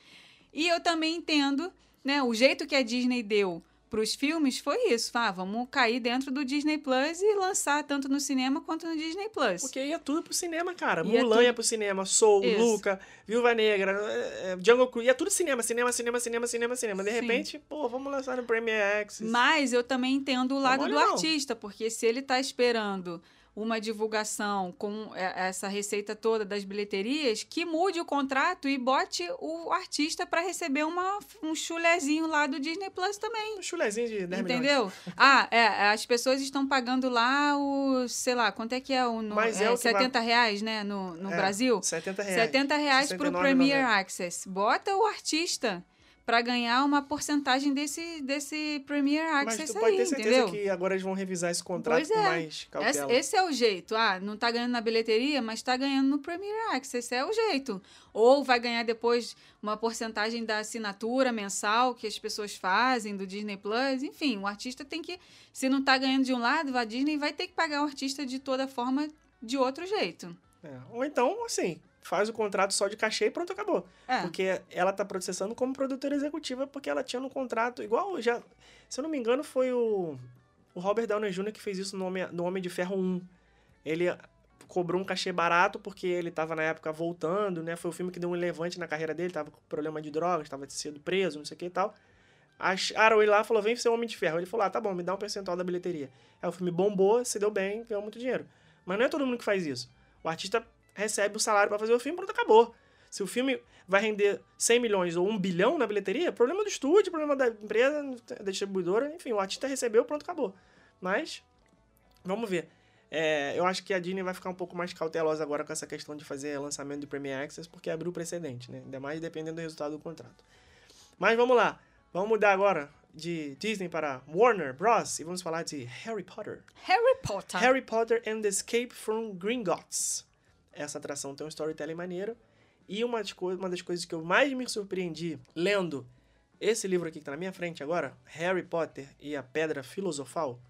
E eu também entendo, né, o jeito que a Disney deu para os filmes foi isso. Ah, vamos cair dentro do Disney Plus e lançar tanto no cinema quanto no Disney Plus. Porque ia tudo pro cinema, cara. Ia Mulan tudo- ia pro cinema, Soul, Isso. Luca, Viúva Negra, é, é, Jungle Cruise, ia tudo cinema, cinema, cinema, cinema, cinema, cinema. De Sim. repente, pô, vamos lançar no Premiere Access. Mas eu também entendo o lado do não. artista, porque se ele está esperando uma divulgação com é, essa receita toda das bilheterias, que mude o contrato e bote o artista para receber uma, um chulezinho lá do Disney Plus também. Um chulezinho de 10 milhões. Entendeu? Ah, é, as pessoas estão pagando lá o, sei lá, quanto é que é o no, Mas é é o que vai- 70 reais, né, no, no É, Brasil? 70 reais. 70 reais pro 69,90. Premier Access. Bota o artista para ganhar uma porcentagem desse, desse Premier Mas Access tu pode aí, ter certeza entendeu? que agora eles vão revisar esse contrato Pois com é. mais Esse, cautela. esse é o jeito. Ah, não tá ganhando na bilheteria, mas tá ganhando no Premier Access. É o jeito. Ou vai ganhar depois uma porcentagem da assinatura mensal que as pessoas fazem do Disney Plus. Enfim, o artista tem que. Se não tá ganhando de um lado, a Disney vai ter que pagar o artista de toda forma de outro jeito. É. Ou então, assim, faz o contrato só de cachê e pronto, acabou. É. Porque ela tá processando como produtora executiva, porque ela tinha no contrato, igual já. Se eu não me engano, foi o, o Robert Downey Jr. que fez isso no Homem, no Homem de Ferro 1. Ele cobrou um cachê barato porque ele tava na época voltando, né? Foi o filme que deu um levante na carreira dele, tava com problema de drogas, tava sendo preso, não sei o que e tal. Acharam ele lá falou: vem ser o Homem de Ferro. Ele falou: ah, tá bom, me dá um percentual da bilheteria. Aí o filme bombou, se deu bem, ganhou muito dinheiro. Mas não é todo mundo que faz isso. O artista recebe o salário pra fazer o filme, pronto, acabou. Se o filme vai render 100 milhões ou 1 bilhão na bilheteria, problema do estúdio, problema da empresa, da distribuidora, enfim, o artista recebeu, pronto, acabou. Mas, vamos ver. É, eu acho que a Disney vai ficar um pouco mais cautelosa agora com essa questão de fazer lançamento do Premier Access, porque abriu precedente, né? Ainda mais dependendo do resultado do contrato. Mas vamos lá. Vamos mudar agora de Disney para Warner Bros. E vamos falar de Harry Potter. Harry Potter. Harry Potter and the Escape from Gringotts. Essa atração tem um storytelling maneiro. E uma das, uma das coisas que eu mais me surpreendi lendo esse livro aqui que tá na minha frente agora, Harry Potter e a Pedra Filosofal,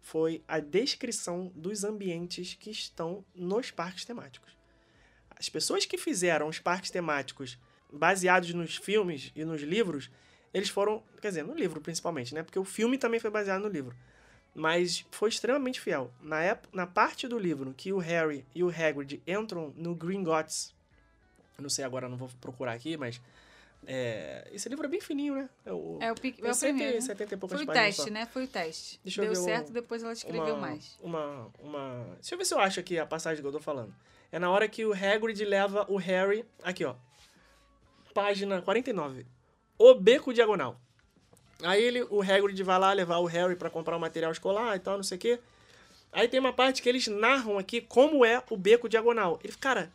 foi a descrição dos ambientes que estão nos parques temáticos. As pessoas que fizeram os parques temáticos baseados nos filmes e nos livros, eles foram, quer dizer, no livro principalmente, né? Porque o filme também foi baseado no livro mas foi extremamente fiel. Na, época, na parte do livro que o Harry e o Hagrid entram no Gringotts, não sei agora, não vou procurar aqui, mas é, esse livro é bem fininho, né? É o, É o, pic- é o primeiro. né? 70 e poucas Foi o teste, só. né? Foi o teste. Deixa eu Deu certo, depois ela escreveu uma, mais. Uma, uma... Deixa eu ver se eu acho aqui a passagem que eu tô falando. É na hora que o Hagrid leva o Harry... Aqui, ó. Página 49. O Beco Diagonal. Aí ele, o Hagrid vai lá levar o Harry pra comprar o material escolar e tal, não sei o quê. Aí tem uma parte que eles narram aqui como é o Beco Diagonal. Ele, cara,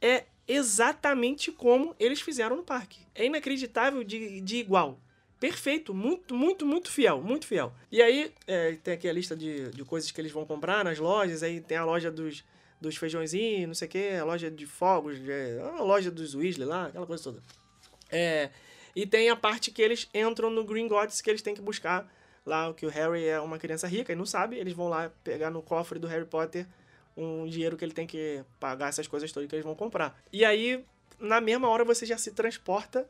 é exatamente como eles fizeram no parque. É inacreditável de, de igual. Perfeito, muito, muito, muito fiel, muito fiel. E aí, é, tem aqui a lista de, de coisas que eles vão comprar nas lojas, aí tem a loja dos, dos feijõezinhos, não sei o que, a loja de fogos, é, a loja dos Weasley lá, aquela coisa toda. É, e tem a parte que eles entram no Green Gods, que eles têm que buscar lá, que o Harry é uma criança rica e não sabe, eles vão lá pegar no cofre do Harry Potter um dinheiro que ele tem que pagar essas coisas todas que eles vão comprar. E aí, na mesma hora, você já se transporta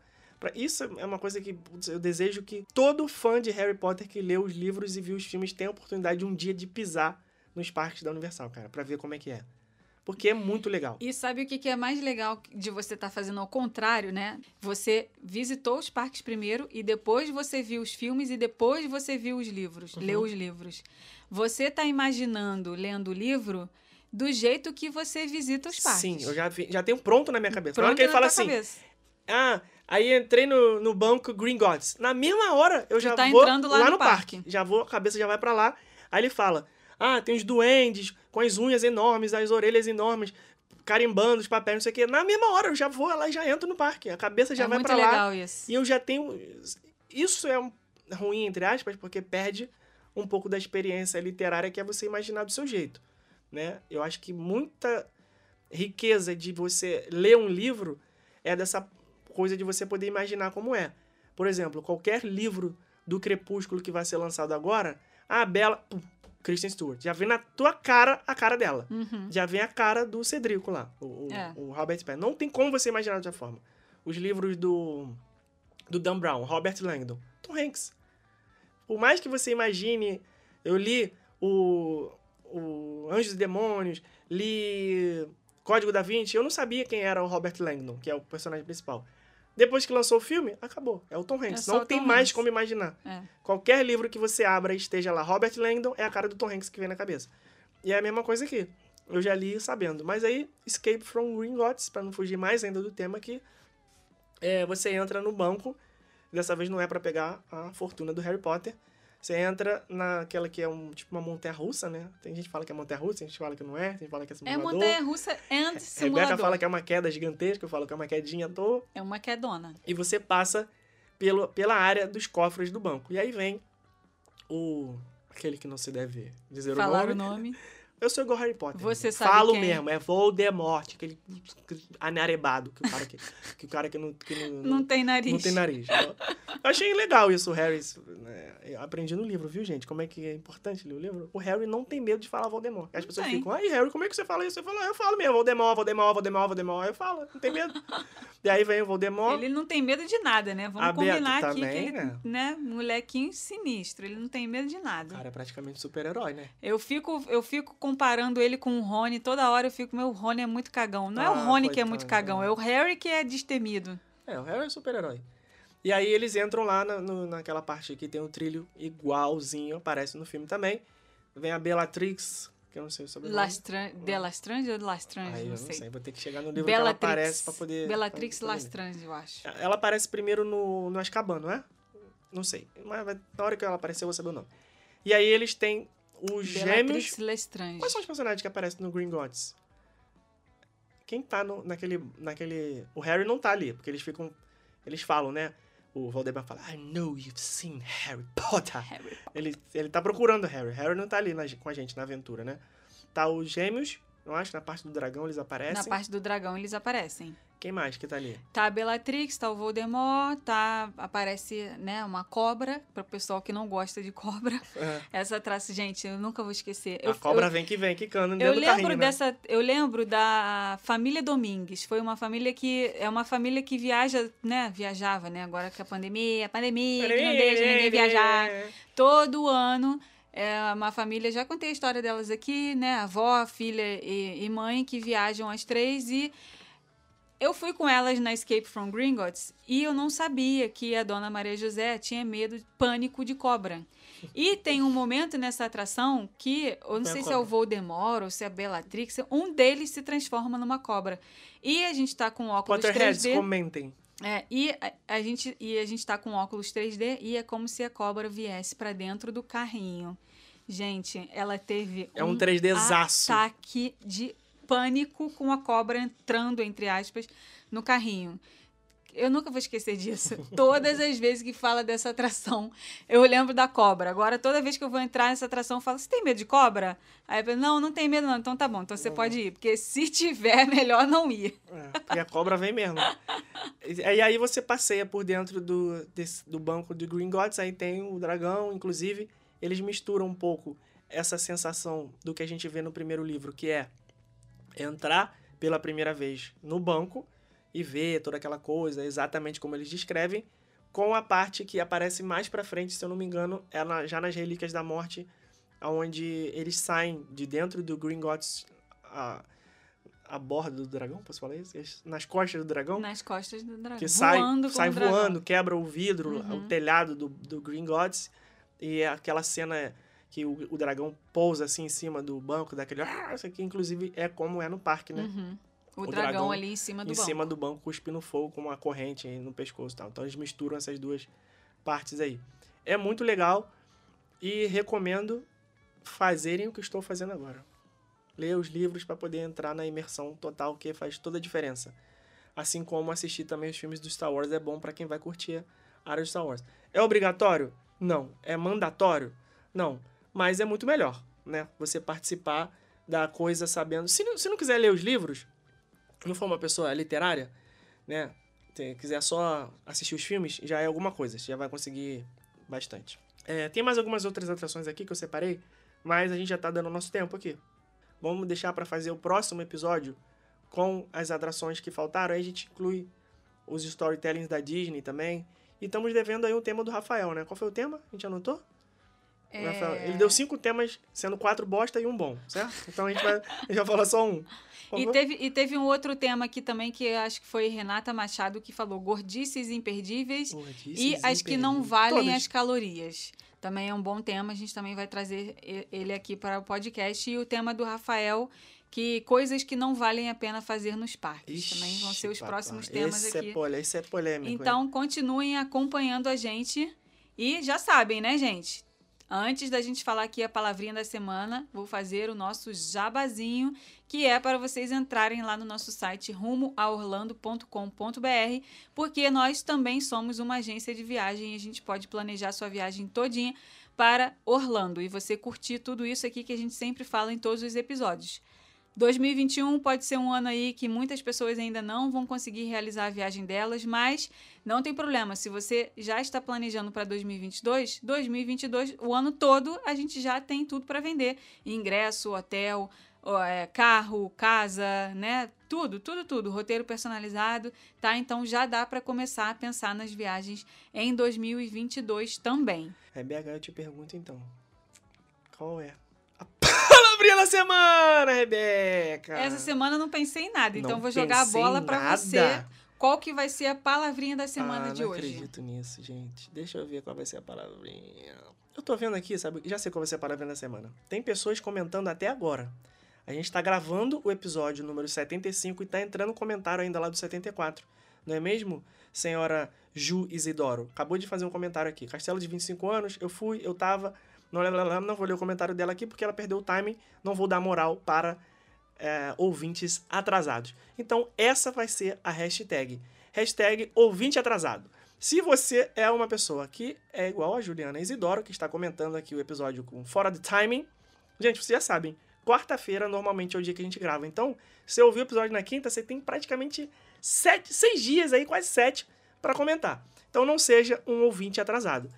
isso é uma coisa que eu desejo que todo fã de Harry Potter que lê os livros e viu os filmes tenha a oportunidade de um dia de pisar nos parques da Universal, cara, pra ver como é que é. Porque é muito legal. E sabe o que é mais legal de você estar fazendo ao contrário, né? Você visitou os parques primeiro e depois você viu os filmes e depois você viu os livros, leu os livros. Você está imaginando, lendo o livro, do jeito que você visita os parques. Sim, eu já, vi- já tenho pronto na minha cabeça. na hora Pronto que ele fala assim, cabeça. ah, aí entrei no, no banco Green Gods. Na mesma hora, eu Tu já tá vou entrando lá no parque. parque. Já vou, a cabeça já vai pra lá. Aí ele fala, Ah, tem os duendes com as unhas enormes, as orelhas enormes, carimbando os papéis, não sei o quê. Na mesma hora eu já vou lá e já entro no parque. A cabeça já é vai muito pra lá. legal isso. E eu já tenho. Isso é ruim, entre aspas, porque perde um pouco da experiência literária que é você imaginar do seu jeito. Né? Eu acho que muita riqueza de você ler um livro é dessa coisa de você poder imaginar como é. Por exemplo, qualquer livro do Crepúsculo que vai ser lançado agora, a Bela. Kristen Stewart. Já vem na tua cara a cara dela. Uhum. Já vem a cara do Cedrico lá, o, o, É. o Robert Pattinson. Não tem como você imaginar de outra forma. Os livros do, do Dan Brown, Robert Langdon, Tom Hanks. Por mais que você imagine, eu li o, o Anjos e Demônios, li Código da Vinci, eu não sabia quem era o Robert Langdon, que é o personagem principal. Depois que lançou o filme, acabou. É o Tom Hanks. só não tem Tom mais Hanks. como imaginar. É. Qualquer livro que você abra e esteja lá Robert Langdon, é a cara do Tom Hanks que vem na cabeça. E é a mesma coisa aqui. Eu já li sabendo. Mas aí, Escape from Gringotts, pra não fugir mais ainda do tema aqui, é, você entra no banco. Dessa vez não é pra pegar a fortuna do Harry Potter. Você entra naquela que é um, tipo uma montanha russa, né? Tem gente que fala que é montanha russa, tem gente que fala que não é, tem gente que fala que é É simulador. montanha-russa and Rebeca simulador. fala que é uma queda gigantesca, eu falo que é uma quedinha à toa É uma quedona. e você passa pelo, pela área dos cofres do banco. E aí vem o. aquele que não se deve dizer Falar o o nome. [LAUGHS] Eu sou igual Harry Potter. Você sabe Falo quem? mesmo, é Voldemort, aquele anarebado, que o cara que, que, o cara que não. Que não, [LAUGHS] Não tem nariz. não tem nariz. Eu achei legal isso, o Harry. né? Eu aprendi no livro, viu, gente? Como é que é importante ler o livro? O Harry não tem medo de falar Voldemort. As pessoas tem. ficam, ai, Harry, como é que você fala isso? Eu falo, "Ah, eu falo mesmo, Voldemort, Voldemort, Voldemort, Voldemort. Eu falo, não tem medo. e aí vem o Voldemort. Ele não tem medo de nada, né? Vamos combinar aqui também, que ele, né? né? Molequinho sinistro. Ele não tem medo de O nada. cara é praticamente super-herói, né? Eu fico, eu fico comparando ele com o Rony. Toda hora eu fico, meu, o Rony é muito cagão. Não é Ah, o Rony que é muito cagão, né? é o Harry que é destemido. É, o Harry é super-herói. E aí eles entram lá na, no- naquela parte que tem o trilho igualzinho, aparece no filme também. Vem a Bellatrix, que eu não sei o sobrenome. Lastran... De Lastrange ou Lastrange? Aí eu não não sei. sei. vou ter que chegar no livro que ela Bellatrix. aparece pra poder... Bellatrix pra. Lastrange, eu acho. Ela aparece primeiro no, no Azkaban, não é? Não sei. Mas na hora que ela aparecer eu vou saber o nome. E aí eles têm os gêmeos... Lestrange. Quais são os personagens que aparecem no Green Gods? Quem tá no- naquele, naquele... O Harry não tá ali, porque eles ficam... Eles falam, né? O Voldemort fala, I know you've seen Harry Potter. Harry. Ele, ele tá procurando o Harry. Harry não tá ali na- com a gente na aventura, né? Tá os gêmeos, eu acho, na parte do dragão eles aparecem. Na parte do dragão eles aparecem. Quem mais que tá ali? Tá a Bellatrix, tá o Voldemort, tá aparece, né, uma cobra, para o pessoal que não gosta de cobra. [LAUGHS] É. Essa traça, gente, eu nunca vou esquecer. a Eu- cobra eu, vem que vem, quicando eu dentro do lembro carrinho, né? dessa, eu lembro da família Domingues. Foi uma família que é uma família que viaja, né, viajava, né, agora que a pandemia, a pandemia que não deixa ninguém viajar. Todo ano é uma família, já contei a história delas aqui, né? Avó, filha e, e mãe que viajam as três e eu fui com elas na Escape from Gringotts e eu não sabia que a dona Maria José tinha medo, pânico de cobra. E tem um momento nessa atração que, eu não Foi sei se é o. Voldemort ou se é a Bellatrix, um deles se transforma numa cobra. E a gente tá com óculos Potterheads, 3D. comentem. É, e a, a gente e a gente tá com óculos 3D e é como se a cobra viesse pra dentro do carrinho. Gente, ela teve É um 3Dzaço. ataque de pânico com a cobra entrando entre aspas no carrinho. Eu nunca vou esquecer disso. [LAUGHS] Todas as vezes que fala dessa atração, eu lembro da cobra. Agora, toda vez que eu vou entrar nessa atração, eu falo: Você tem medo de cobra? Aí eu falo, Não, não tem medo, não. Então tá bom, então você pode ir. Porque se [LAUGHS] tiver, é melhor não ir. É, porque a cobra vem mesmo. E aí você passeia por dentro do, desse- do banco de Green Gods, aí tem o dragão, inclusive, eles misturam um pouco essa sensação do que a gente vê no primeiro livro, que é entrar pela primeira vez no banco e ver toda aquela coisa, exatamente como eles descrevem, com a parte que aparece mais pra frente, se eu não me engano, é na- já nas Relíquias da Morte, onde eles saem de dentro do Green Gods a, a borda do dragão, posso falar isso? Nas costas do dragão? Nas costas do dragão. que sai, voando sai dragão. voando, quebra o vidro, Uhum. o telhado do, do Green Gods. E é aquela cena que o, o dragão pousa assim em cima do banco, daquele. Ah, isso aqui, inclusive, é como é no parque, né? Uhum. O, O dragão, dragão ali em cima do em banco. cima do banco, cuspindo fogo com uma corrente aí no pescoço e tal. Então eles misturam essas duas partes aí. É muito legal e recomendo fazerem o que estou fazendo agora. Ler os livros para poder entrar na imersão total, que faz toda a diferença. Assim como assistir também os filmes do Star Wars é bom para quem vai curtir a área de Star Wars. É obrigatório? Não. É mandatório? Não. Mas é muito melhor, né? Você participar da coisa sabendo. Se não, se não quiser ler os livros, não for uma pessoa literária, né? Se quiser só assistir os filmes, já é alguma coisa. Já vai conseguir bastante. É, tem mais algumas outras atrações aqui que eu separei, mas a gente já tá dando nosso tempo aqui. Vamos deixar para fazer o próximo episódio com as atrações que faltaram. Aí a gente inclui os storytellings da Disney também. E estamos devendo aí um tema do Rafael, né? Qual foi o tema? A gente anotou? É, Rafael, ele deu cinco temas, sendo quatro bosta e um bom, certo? Então a gente vai, vai falar só um. E teve, e teve um outro tema aqui também que acho que foi Renata Machado que falou gordices imperdíveis Gordices e as que não imperdíveis. valem Todas. as calorias. Também é um bom tema, a gente também vai trazer ele aqui para o podcast. E o tema do Rafael, que coisas que não valem a pena fazer nos parques. também vão ser os Ixi, próximos temas esse aqui. É polê, esse é polêmico. hein? Então, continuem acompanhando a gente. E já sabem, né, gente? Antes da gente falar aqui a palavrinha da semana, vou fazer o nosso jabazinho, que é para vocês entrarem lá no nosso site rumoaorlando.com.br, porque nós também somos uma agência de viagem e a gente pode planejar sua viagem todinha para Orlando e você curtir tudo isso aqui que a gente sempre fala em todos os episódios. 2021 pode ser um ano aí que muitas pessoas ainda não vão conseguir realizar a viagem delas, mas não tem problema. Se você já está planejando para 2022, 2022, o ano todo, a gente já tem tudo para vender: ingresso, hotel, é, carro, casa, né? Tudo, tudo, tudo. Roteiro personalizado, tá? Então já dá para começar a pensar nas viagens em 2022 também. Rebeca, eu te pergunto então. Qual é a palavrinha da semana, Rebeca? Essa semana eu não pensei em nada, então Não vou jogar a bola para você. Qual que vai ser a palavrinha da semana ah, de não hoje? acredito nisso, gente. Deixa eu ver qual vai ser a palavrinha. Eu tô vendo aqui, sabe? Já sei qual vai ser a palavrinha da semana. Tem pessoas comentando até agora. A gente tá gravando o episódio número 75 e tá entrando comentário ainda lá do 74. Não é mesmo, senhora Ju Isidoro? Acabou de fazer um comentário aqui. Castelo de 25 anos, eu fui, eu tava. Não, vou ler o comentário dela aqui porque ela perdeu o timing. Não vou dar moral para é, ouvintes atrasados. Então, essa vai ser a hashtag. Hashtag ouvinte atrasado. Se você é uma pessoa que é igual a Juliana Isidoro, que está comentando aqui o episódio com fora de timing, gente, vocês já sabem, quarta-feira normalmente é o dia que a gente grava. Então, se você ouviu o episódio na quinta, você tem praticamente sete, seis dias aí, quase sete, para comentar. Então, não seja um ouvinte atrasado.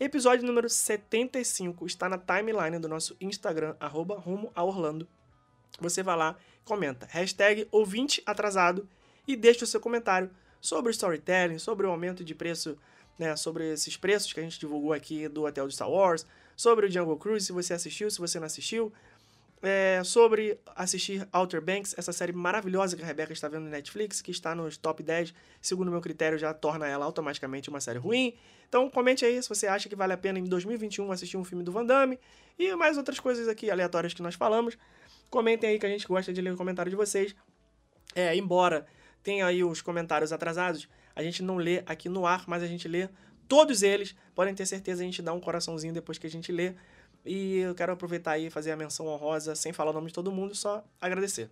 Episódio número 75 está na timeline do nosso Instagram, arroba rumo a Orlando. Você vai lá, comenta, hashtag ouvinte atrasado e deixa o seu comentário sobre o storytelling, sobre o aumento de preço, né, sobre esses preços que a gente divulgou aqui do hotel do Star Wars, sobre o Jungle Cruise, se você assistiu, se você não assistiu, é, sobre assistir Outer Banks, essa série maravilhosa que a Rebeca está vendo no Netflix, que está nos top 10, segundo meu critério, já torna ela automaticamente uma série ruim. Então comente aí se você acha que vale a pena em 2021 assistir um filme do Van Damme e mais outras coisas aqui aleatórias que nós falamos. Comentem aí que a gente gosta de ler o comentário de vocês. É, embora tenha aí os comentários atrasados, a gente não lê aqui no ar, mas a gente lê todos eles. Podem ter certeza, a gente dá um coraçãozinho depois que a gente lê. E eu quero aproveitar aí e fazer a menção honrosa, sem falar o nome de todo mundo, só agradecer.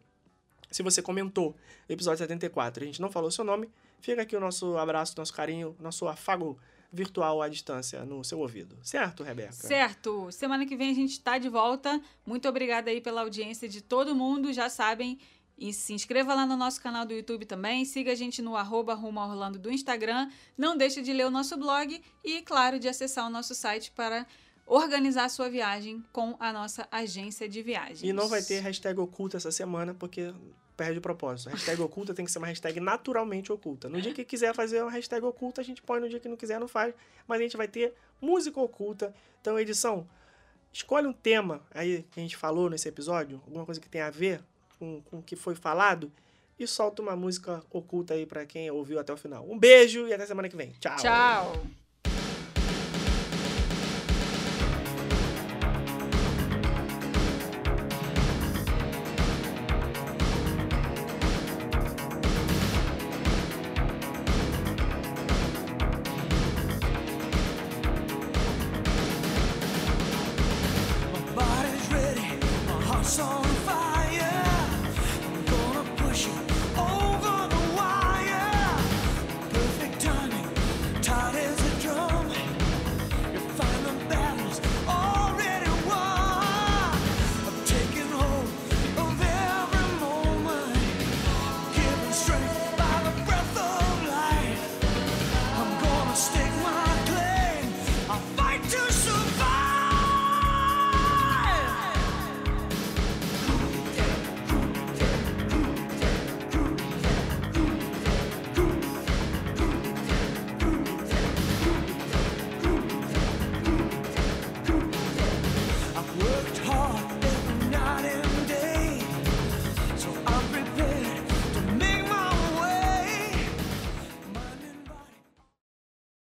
Se você comentou no episódio 74 e a gente não falou seu nome, fica aqui o nosso abraço, nosso carinho, nosso afago virtual à distância no seu ouvido. Certo, Rebeca? Certo. Semana que vem a gente está de volta. Muito obrigada aí pela audiência de todo mundo. Já sabem, e se inscreva lá no nosso canal do YouTube também. Siga a gente no arroba Rumo Orlando do Instagram. Não deixe de ler o nosso blog e, claro, de acessar o nosso site para organizar a sua viagem com a nossa agência de viagens. E não vai ter hashtag oculta essa semana, porque perde o propósito. Hashtag oculta tem que ser uma hashtag naturalmente oculta. No dia que quiser fazer uma hashtag oculta, a gente põe. No dia que não quiser, não faz. Mas a gente vai ter música oculta. Então, edição, escolhe um tema aí que a gente falou nesse episódio, alguma coisa que tem a ver com, com o que foi falado, e solta uma música oculta aí pra quem ouviu até o final. Um beijo e até semana que vem. Tchau. Tchau.